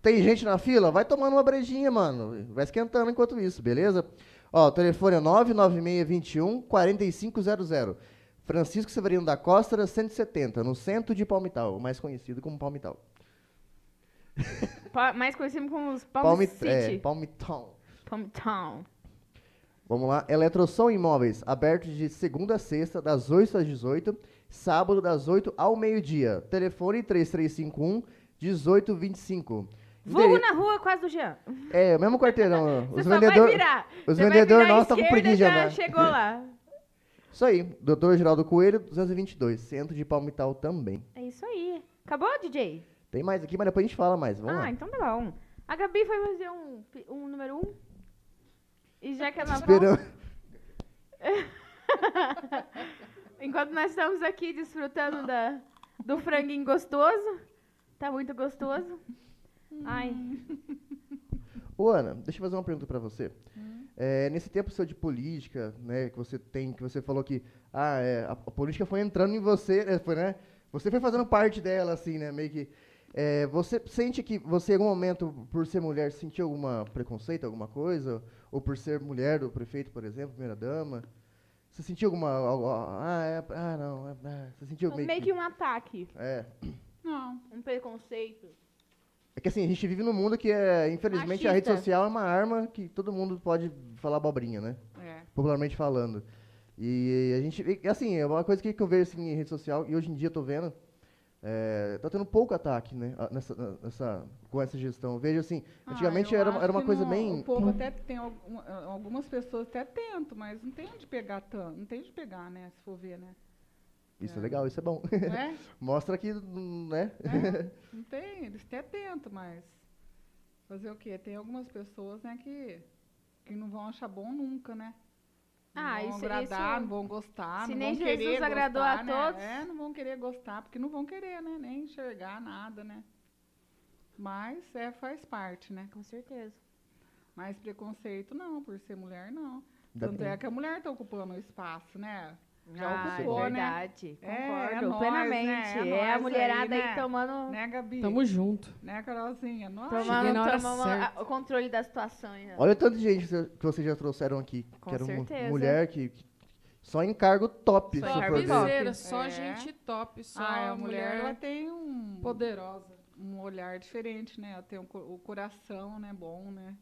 Tem gente na fila? Vai tomando uma brejinha, mano. Vai esquentando enquanto isso, beleza? Ó, o telefone é 99621 4500. Francisco Severino da Costa, 170, no centro de Palmital, mais conhecido como Palmital.
Pa- mais conhecido como os Palm
Palmi- é,
City.
Palmital.
Palm Town.
Vamos lá. Eletrosom Imóveis, aberto de segunda a sexta, das 8 às 18, sábado das 8 ao meio-dia. Telefone 3351 1825.
Vulgo
Endere-
na rua, quase do Jean.
É, o mesmo quarteirão. [laughs] Os vendedores. os
Você vai
vendedor
virar à
nossos tá com preguiça
já
andar.
chegou lá. [laughs]
Isso aí. Doutor Geraldo Coelho, 222. Centro de Palmital também.
É isso aí. Acabou, DJ?
Tem mais aqui, mas depois a gente fala mais. Vamos
ah,
lá.
então tá bom. A Gabi foi fazer um, um número um. E já que ela
Esperando. [laughs]
Enquanto nós estamos aqui desfrutando da, do franguinho gostoso. Tá muito gostoso. Ai.
Ô, Ana, deixa eu fazer uma pergunta pra você. É, nesse tempo seu de política, né, que você tem, que você falou que ah, é, a, a política foi entrando em você, é, foi, né? Você foi fazendo parte dela, assim, né? Meio que. É, você sente que você, em algum momento, por ser mulher, sentiu alguma preconceito, alguma coisa? Ou por ser mulher do prefeito, por exemplo, primeira dama? Você sentiu alguma. algo- ah, é, ah, não. é, ah, você sentiu meio,
Meio que um ataque.
É.
Não.
Um preconceito.
É que assim, a gente vive num mundo que é, infelizmente, a rede
Machista.
social é uma arma que todo mundo pode falar abobrinha, né?
É.
Popularmente falando. E a gente, e, assim, é uma coisa que eu vejo assim, em rede social, e hoje em dia eu tô vendo, É, tá tendo pouco ataque, né? Nessa, nessa, com essa gestão. Eu vejo assim,
Ah,
antigamente
eu
era, era uma coisa
não-
bem.
O povo até tem alguma- algumas pessoas até tentam, mas não tem onde pegar tanto. Não tem onde pegar, né? Se for ver, né?
Isso é legal, isso é bom.
É? [laughs]
Mostra que, né?
É, [laughs] não tem, eles até tentam, mas fazer o quê? Tem algumas pessoas, né, que, que não vão achar bom nunca, né? Não
Ah,
vão
isso-
agradar,
isso-
não vão gostar,
se
não
nem
vão
Jesus
querer
agradou
gostar,
a
né?
todos.
É, não vão querer gostar, porque não vão querer, né? Nem enxergar nada, né? Mas é, faz parte, né?
Com certeza.
Mas preconceito não, por ser mulher não. Tanto é que a mulher está ocupando o espaço, né? Já
ah,
ocupou,
é
né?
verdade.
É,
Concordo
é nós,
plenamente.
né? É
É, a mulherada
aí,
aí,
né?
tomando,
Né, Gabi?
Tamo junto.
Né, Carolzinha? Nós.
Cheguei
tomando,
na hora
tomando
certa.
a- o controle da situação. né?
Olha o tanto de gente que vocês já trouxeram aqui.
Com
que era
certeza.
mulher que, que- Só em cargo top.
Só
se
em
for
cargo
ver.
top.
Só
É.
gente top, só
Ah, a mulher, ela
mulher
tem um,
poderosa.
um olhar diferente, né? Ela tem um o coração, né, bom, né?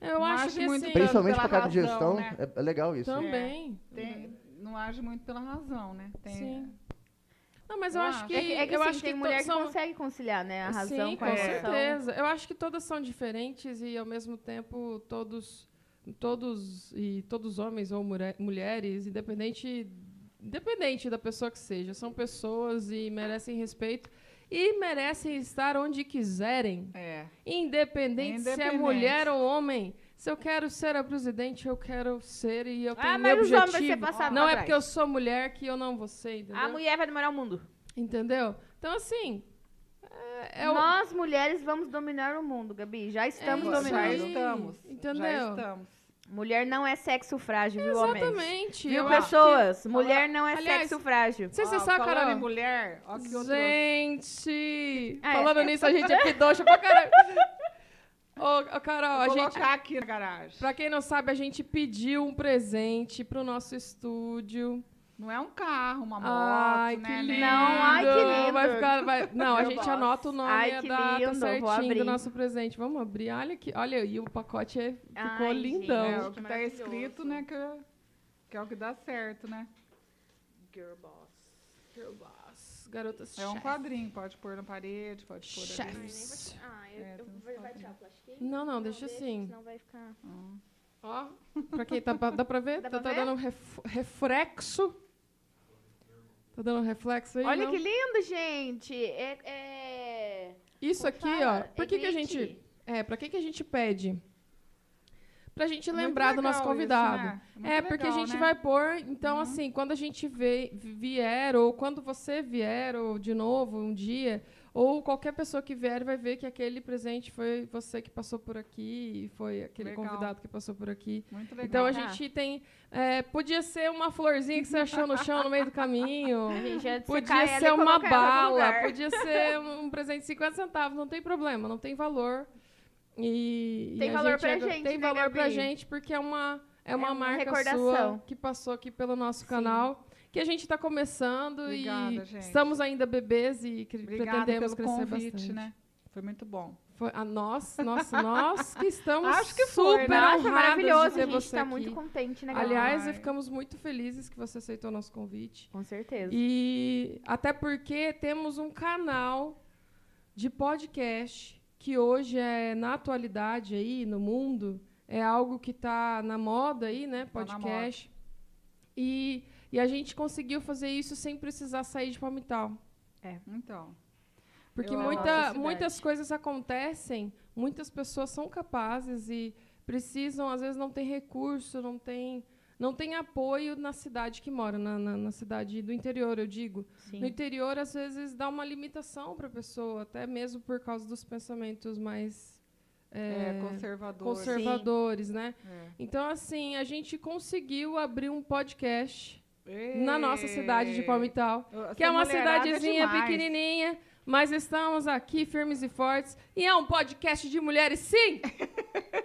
Eu
Não
acho
acho
que
muito
assim.
Principalmente pra cargo de gestão,
né?
é, é legal isso.
também.
Tem, Não age muito pela razão, né? Tem,
Sim. Não, mas eu, acho
acho.
que
É que, é que
eu
assim,
acho
tem
que
mulher
to-
que
são...
consegue conciliar, né? A razão
Sim,
com
com
a emoção.
certeza. Eu acho que todas são diferentes e ao mesmo tempo todos todos e todos homens ou mulher- mulheres, independente independente da pessoa que seja, são pessoas e merecem respeito e merecem estar onde quiserem,
É.
independente, se é
Independente.
mulher ou homem. Se eu quero ser a presidente, eu quero ser e eu tenho
Ah,
meu
mas os homens
objetivo.
vai ser passado
Não é
trás.
porque eu sou mulher que eu não vou ser, entendeu?
A mulher vai dominar o mundo.
Entendeu? Então, assim. É, é o-
Nós, mulheres, vamos dominar o mundo, Gabi. Já estamos
É
Já
isso
dominando.
aí.
estamos.
Entendeu?
Já estamos.
Mulher não é sexo frágil, viu, homens?
Exatamente.
Viu, pessoas? Mulher não é
Aliás,
sexo frágil.
Sei se você
Ó,
sabe,
falando
Carol.
mulher, ó que outro...
Gente!
Ah, é.
falando nisso, a gente é pidocha pra caralho. [laughs] Ô, ô, Carol, a
Vou
gente.
colocar aqui na garagem.
Pra quem não sabe, a gente pediu um presente pro nosso estúdio.
Não é um carro, uma moto,
Ai,
né?
que
nem-
lindo!
Não, ai, que lindo.
Vai ficar, vai- Não, a gente
boss.
anota o nome
Ai,
e a data
lindo,
certinho do nosso presente. Vamos abrir. Olha aqui. Olha, e o pacote é- ficou
Ai,
lindão.
É,
Gente,
o que tá escrito, né, que, que é o que dá certo, né?
Girl boss. Girl boss. Garotas
É um
chef.
quadrinho, pode pôr na parede, pode pôr ali.
Chefs.
Ah,
eu- É, eu- uns vai-
tirar o plastiquinho?
Não, não, deixa assim.
Senão vai ficar...
Hum.
Ó, pra quem tá, dá pra ver? [laughs]
Dá
tá
pra
tá
ver?
dando ref- reflexo. Tá dando reflexo aí?
Olha
não?
que lindo, gente. É... é...
Isso aqui,
fala?
ó. Por
É
que, que a gente. É, pra que, que a gente pede? Pra gente
É muito
lembrar do nosso
legal isso,
convidado.
né?
É, porque a gente
né?
vai pôr. Então,
Uhum.
assim, quando a gente vê- vier, ou quando você vier, ou de novo, um dia, ou qualquer pessoa que vier vai ver que aquele presente foi você que passou por aqui, e foi aquele
Legal.
convidado que passou por aqui.
Muito legal.
Então a gente tem. é, podia ser uma florzinha que você achou no chão no meio do caminho. [laughs]
Gente
Podia ser uma bala, podia ser um presente de 50 centavos, não tem problema, não tem valor. E,
Tem
e a
valor pra
ainda
gente,
Tem
né,
valor pra
Gabi?
gente, porque é uma, é uma,
uma
marca
recordação.
sua que passou aqui pelo nosso
Sim.
canal. Que a gente está começando
Obrigada,
e
gente.
estamos ainda bebês e cre-
Obrigada
pretendemos
pelo
crescer
convite,
bastante.
né? Foi muito bom.
Foi a nós, nossa, nós que estamos
Acho que foi,
super
né?
Nossa,
honrados
maravilhoso.
de ter
A gente
você
tá
aqui.
muito contente, né?
Aliás, ficamos muito felizes que você aceitou o nosso convite.
Com certeza.
E até porque temos um canal de podcast que hoje é na atualidade aí no mundo é algo que está na moda aí, né?
Tá na
Podcast. E, e a gente conseguiu fazer isso sem precisar sair de Palmital.
Então.
Porque
Eu
muita, muitas coisas acontecem, muitas pessoas são capazes e precisam, às vezes não tem recurso, não tem, não tem apoio na cidade que mora, na, na, na cidade do interior, eu digo.
Sim.
No interior, às vezes, dá uma limitação para a pessoa, até mesmo por causa dos pensamentos mais
É,
é,
conservador.
conservadores, né?
É.
Então, assim, a gente conseguiu abrir um podcast
Ei,
na nossa cidade de Palmital que é uma
mulherada
cidadezinha
demais.
pequenininha, mas estamos aqui firmes e fortes. E é um podcast de mulheres, sim! [laughs]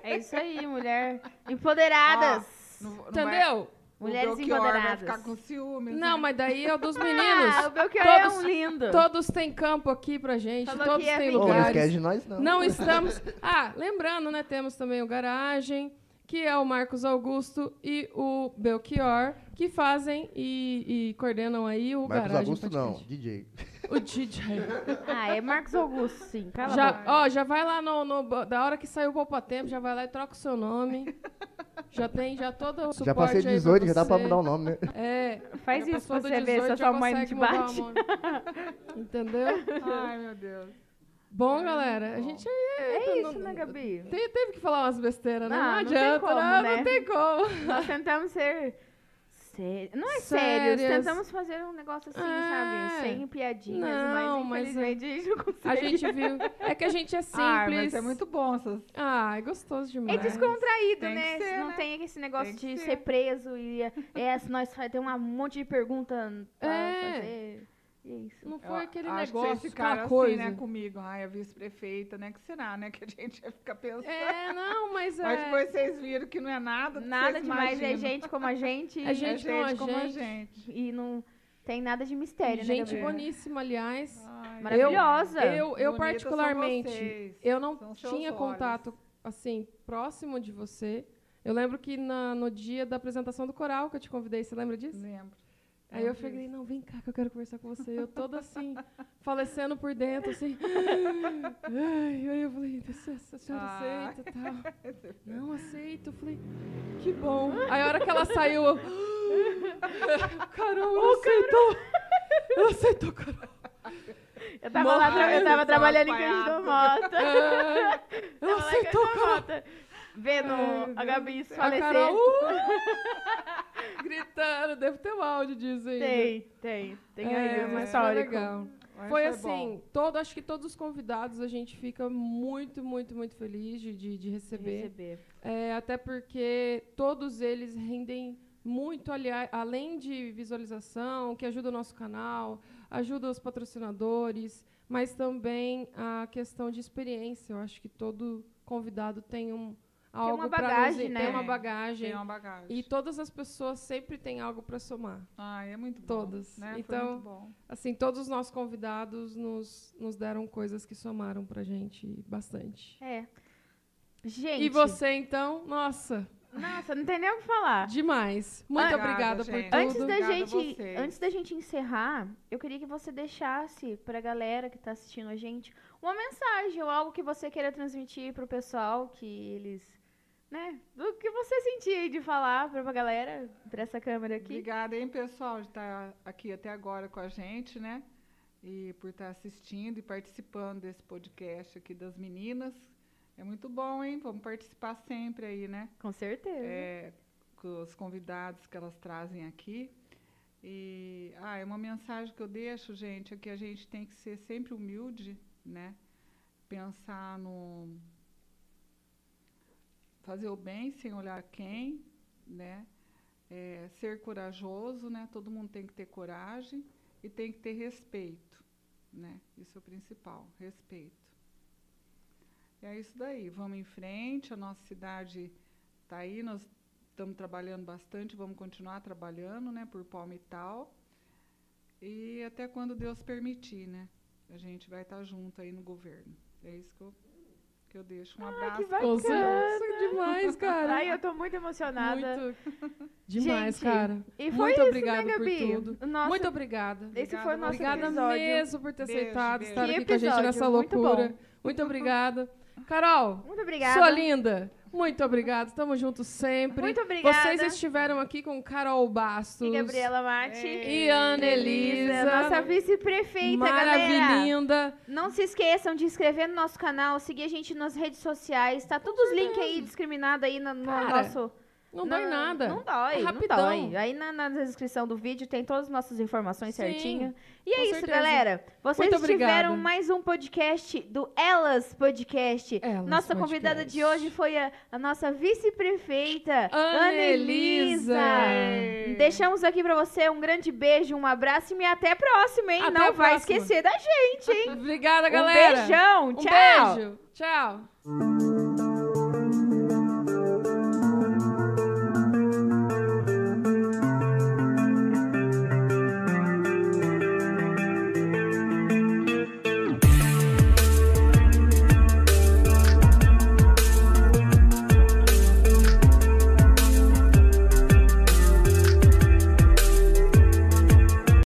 É isso aí, mulher. Empoderadas.
Não- não vai-
Entendeu?
o
Mulheres
vai
empoderadas.
ficar com ciúmes.
Não,
né?
mas daí é o dos [laughs]
Ah, o
meninos.
Belchior
Todos-
é um lindo.
Todos têm campo aqui pra gente,
Falou
todos têm.
Ô, não
lugares.
esquece de nós, não.
Não [laughs] estamos. Ah, lembrando, né? Temos também o garagem, que é o Marcos Augusto e o Belchior, que fazem e, e coordenam aí o
Marcos
Garagem
Augusto não. DJ.
O DJ. [laughs]
Ah, é Marcos Augusto, sim. Cala
Já, ó, já vai lá no, no- Da hora que saiu o Poupa Tempo, já vai lá e troca o seu nome. Já tem já todo o suporte
Já passei
aí pra
18, já dá pra mudar o nome, né? [laughs]
É.
Faz
já
isso pra
do
você ver se
18,
a
já
sua mãe não te
consegue mudar
bate.
o nome. [laughs] Entendeu?
Ai, meu Deus.
Bom, galera, a gente
É isso,
não-
né, Gabi?
te- teve que falar umas besteiras, né?
Não,
Não,
não tem
adianta,
como,
não,
né?
não tem como.
Nós tentamos ser sérios. Não é sérios,
Sérias.
tentamos fazer um negócio assim,
É.
sabe? Sem piadinhas,
Não,
mas
mas
infelizmente a gente não consegue.
A gente viu. É que a gente é simples.
Ah, mas é muito bom essas.
Ah, é gostoso
É
demais.
descontraído,
Tem que
né?
ser,
não
né?
tem esse negócio
Tem
de
ser.
ser preso e é, é, nós tem um monte de pergunta pra
É.
fazer. E é isso.
Não foi
Eu
aquele
acho
negócio,
que ficaram
aquela
assim,
coisa.
né, comigo. Ai, a vice-prefeita, né? Que será, né? Que a gente ia ficar pensando.
É, não, mas é.
Mas depois vocês viram que não é nada.
Nada
vocês
demais, é
imaginam.
gente como a gente. [laughs]
É gente
é gente
como a
como a
gente.
gente.
E não tem nada de mistério, né,
Gente
Gabriel?
boníssima, aliás.
Ai,
Maravilhosa.
Eu, eu
são
particularmente, eu não tinha
olhos.
contato, assim, próximo de você. Eu lembro que na- no dia da apresentação do coral que eu te convidei, você lembra disso?
Lembro.
Aí eu falei, não, vem cá que eu quero conversar com você. Eu toda assim, [laughs] falecendo por dentro, assim. Ai, aí eu falei, a senhora-
Ah.
aceita e tal. [laughs] Não, aceito. Eu falei, que bom. Aí a hora que ela saiu, eu... [gasps] Carol, ela aceitou. Ela aceitou, Carol.
Eu tava lá, eu tava trabalhando em. Cândido Mota.
É, Ela aceitou, Carol.
Vendo
Ai,
a Gabi
A
falecer.
Carol, uh, [laughs] gritando, deve ter um áudio disso aí.
Tem, tem. Tem
é,
aí um
mas foi legal.
Mas
Foi
bom.
assim, todo, acho que todos os convidados a gente fica muito, muito, muito feliz de, de, de
de
receber.
receber.
É, até porque todos eles rendem muito, aliás, além de visualização, que ajuda o nosso canal, ajuda os patrocinadores, mas também a questão de experiência. Eu acho que todo convidado tem um algo
uma
pra nos-
bagagem, né?
Tem uma
Tem,
bagagem.
Tem uma bagagem.
E todas as pessoas sempre têm algo para somar.
Ai, é muito bom.
Todas.
Né? Foi
Então,
muito bom.
Assim, todos os nossos convidados nos, nos deram coisas que somaram pra gente bastante.
É. Gente.
E você, então? Nossa,
Nossa, não tem nem o que falar.
demais. Muito
Obrigada,
obrigada por
gente.
tudo.
Antes da
Obrigada a
gente, antes da gente encerrar, eu queria que você deixasse pra galera que tá assistindo a gente uma mensagem ou algo que você queira transmitir pro pessoal que eles, né, do que você sentir aí de falar pra pra galera, pra essa câmera aqui.
Obrigada, hein, pessoal, de estar aqui até agora com a gente, né? E por estar assistindo e participando desse podcast aqui das meninas. É muito bom, hein? Vamos participar sempre aí, né?
Com certeza.
É, com os convidados que elas trazem aqui. E ah, é uma mensagem que eu deixo, gente, é que a gente tem que ser sempre humilde, né? Pensar no fazer o bem sem olhar quem, né? É, ser corajoso, né? Todo mundo tem que ter coragem e tem que ter respeito, né? Isso é o principal, respeito. E é isso daí. Vamos em frente. A nossa cidade está aí. Nós estamos trabalhando bastante. Vamos continuar trabalhando, né? Por Palmital. E até quando Deus permitir, né? A gente vai estar junto aí no governo. É isso que eu, que eu deixo. Um abraço.
que
pra
Com
todos.
certeza, demais, [laughs] cara.
Ai, eu tô muito emocionada.
Muito [laughs] demais,
Gente,
cara.
E foi
Muito
isso,
obrigada
né,
por
Gabi?
tudo.
Nossa,
Muito obrigada.
esse
Obrigada
foi o nosso.
Obrigada
episódio.
mesmo por ter
Beijo,
aceitado
beijo.
estar
Que
aqui com a gente nessa
episódio, muito
loucura.
bom.
Muito obrigada. Carol,
Muito obrigada.
sua linda, muito obrigada. Estamos juntos sempre.
Muito obrigada.
Vocês estiveram aqui com Carol Bastos.
E Gabriela Mate.
E Ana Elisa.
Nossa vice-prefeita.
Maravilhinda.
Não se esqueçam de inscrever no nosso canal, seguir a gente nas redes sociais. Tá todos os links aí discriminados aí no, no
Cara,
nosso.
Não
na-
dói nada.
Não dói,
É
não
rapidão.
dói. Aí na, na descrição do vídeo tem todas as nossas informações
Sim,
certinho. E é isso,
certeza.
galera. Vocês
Muito obrigada.
tiveram mais um podcast do Elas Podcast.
Elas
nossa
Podcast.
convidada de hoje foi a, a nossa vice-prefeita,
Ana
Ana Elisa.
Elisa.
Deixamos aqui pra você um grande beijo, um abraço e até a próxima, hein?
Até
Não vai
próxima.
esquecer da gente, hein? [laughs]
Obrigada,
Um
galera.
beijão,
Um
tchau.
beijo. Tchau.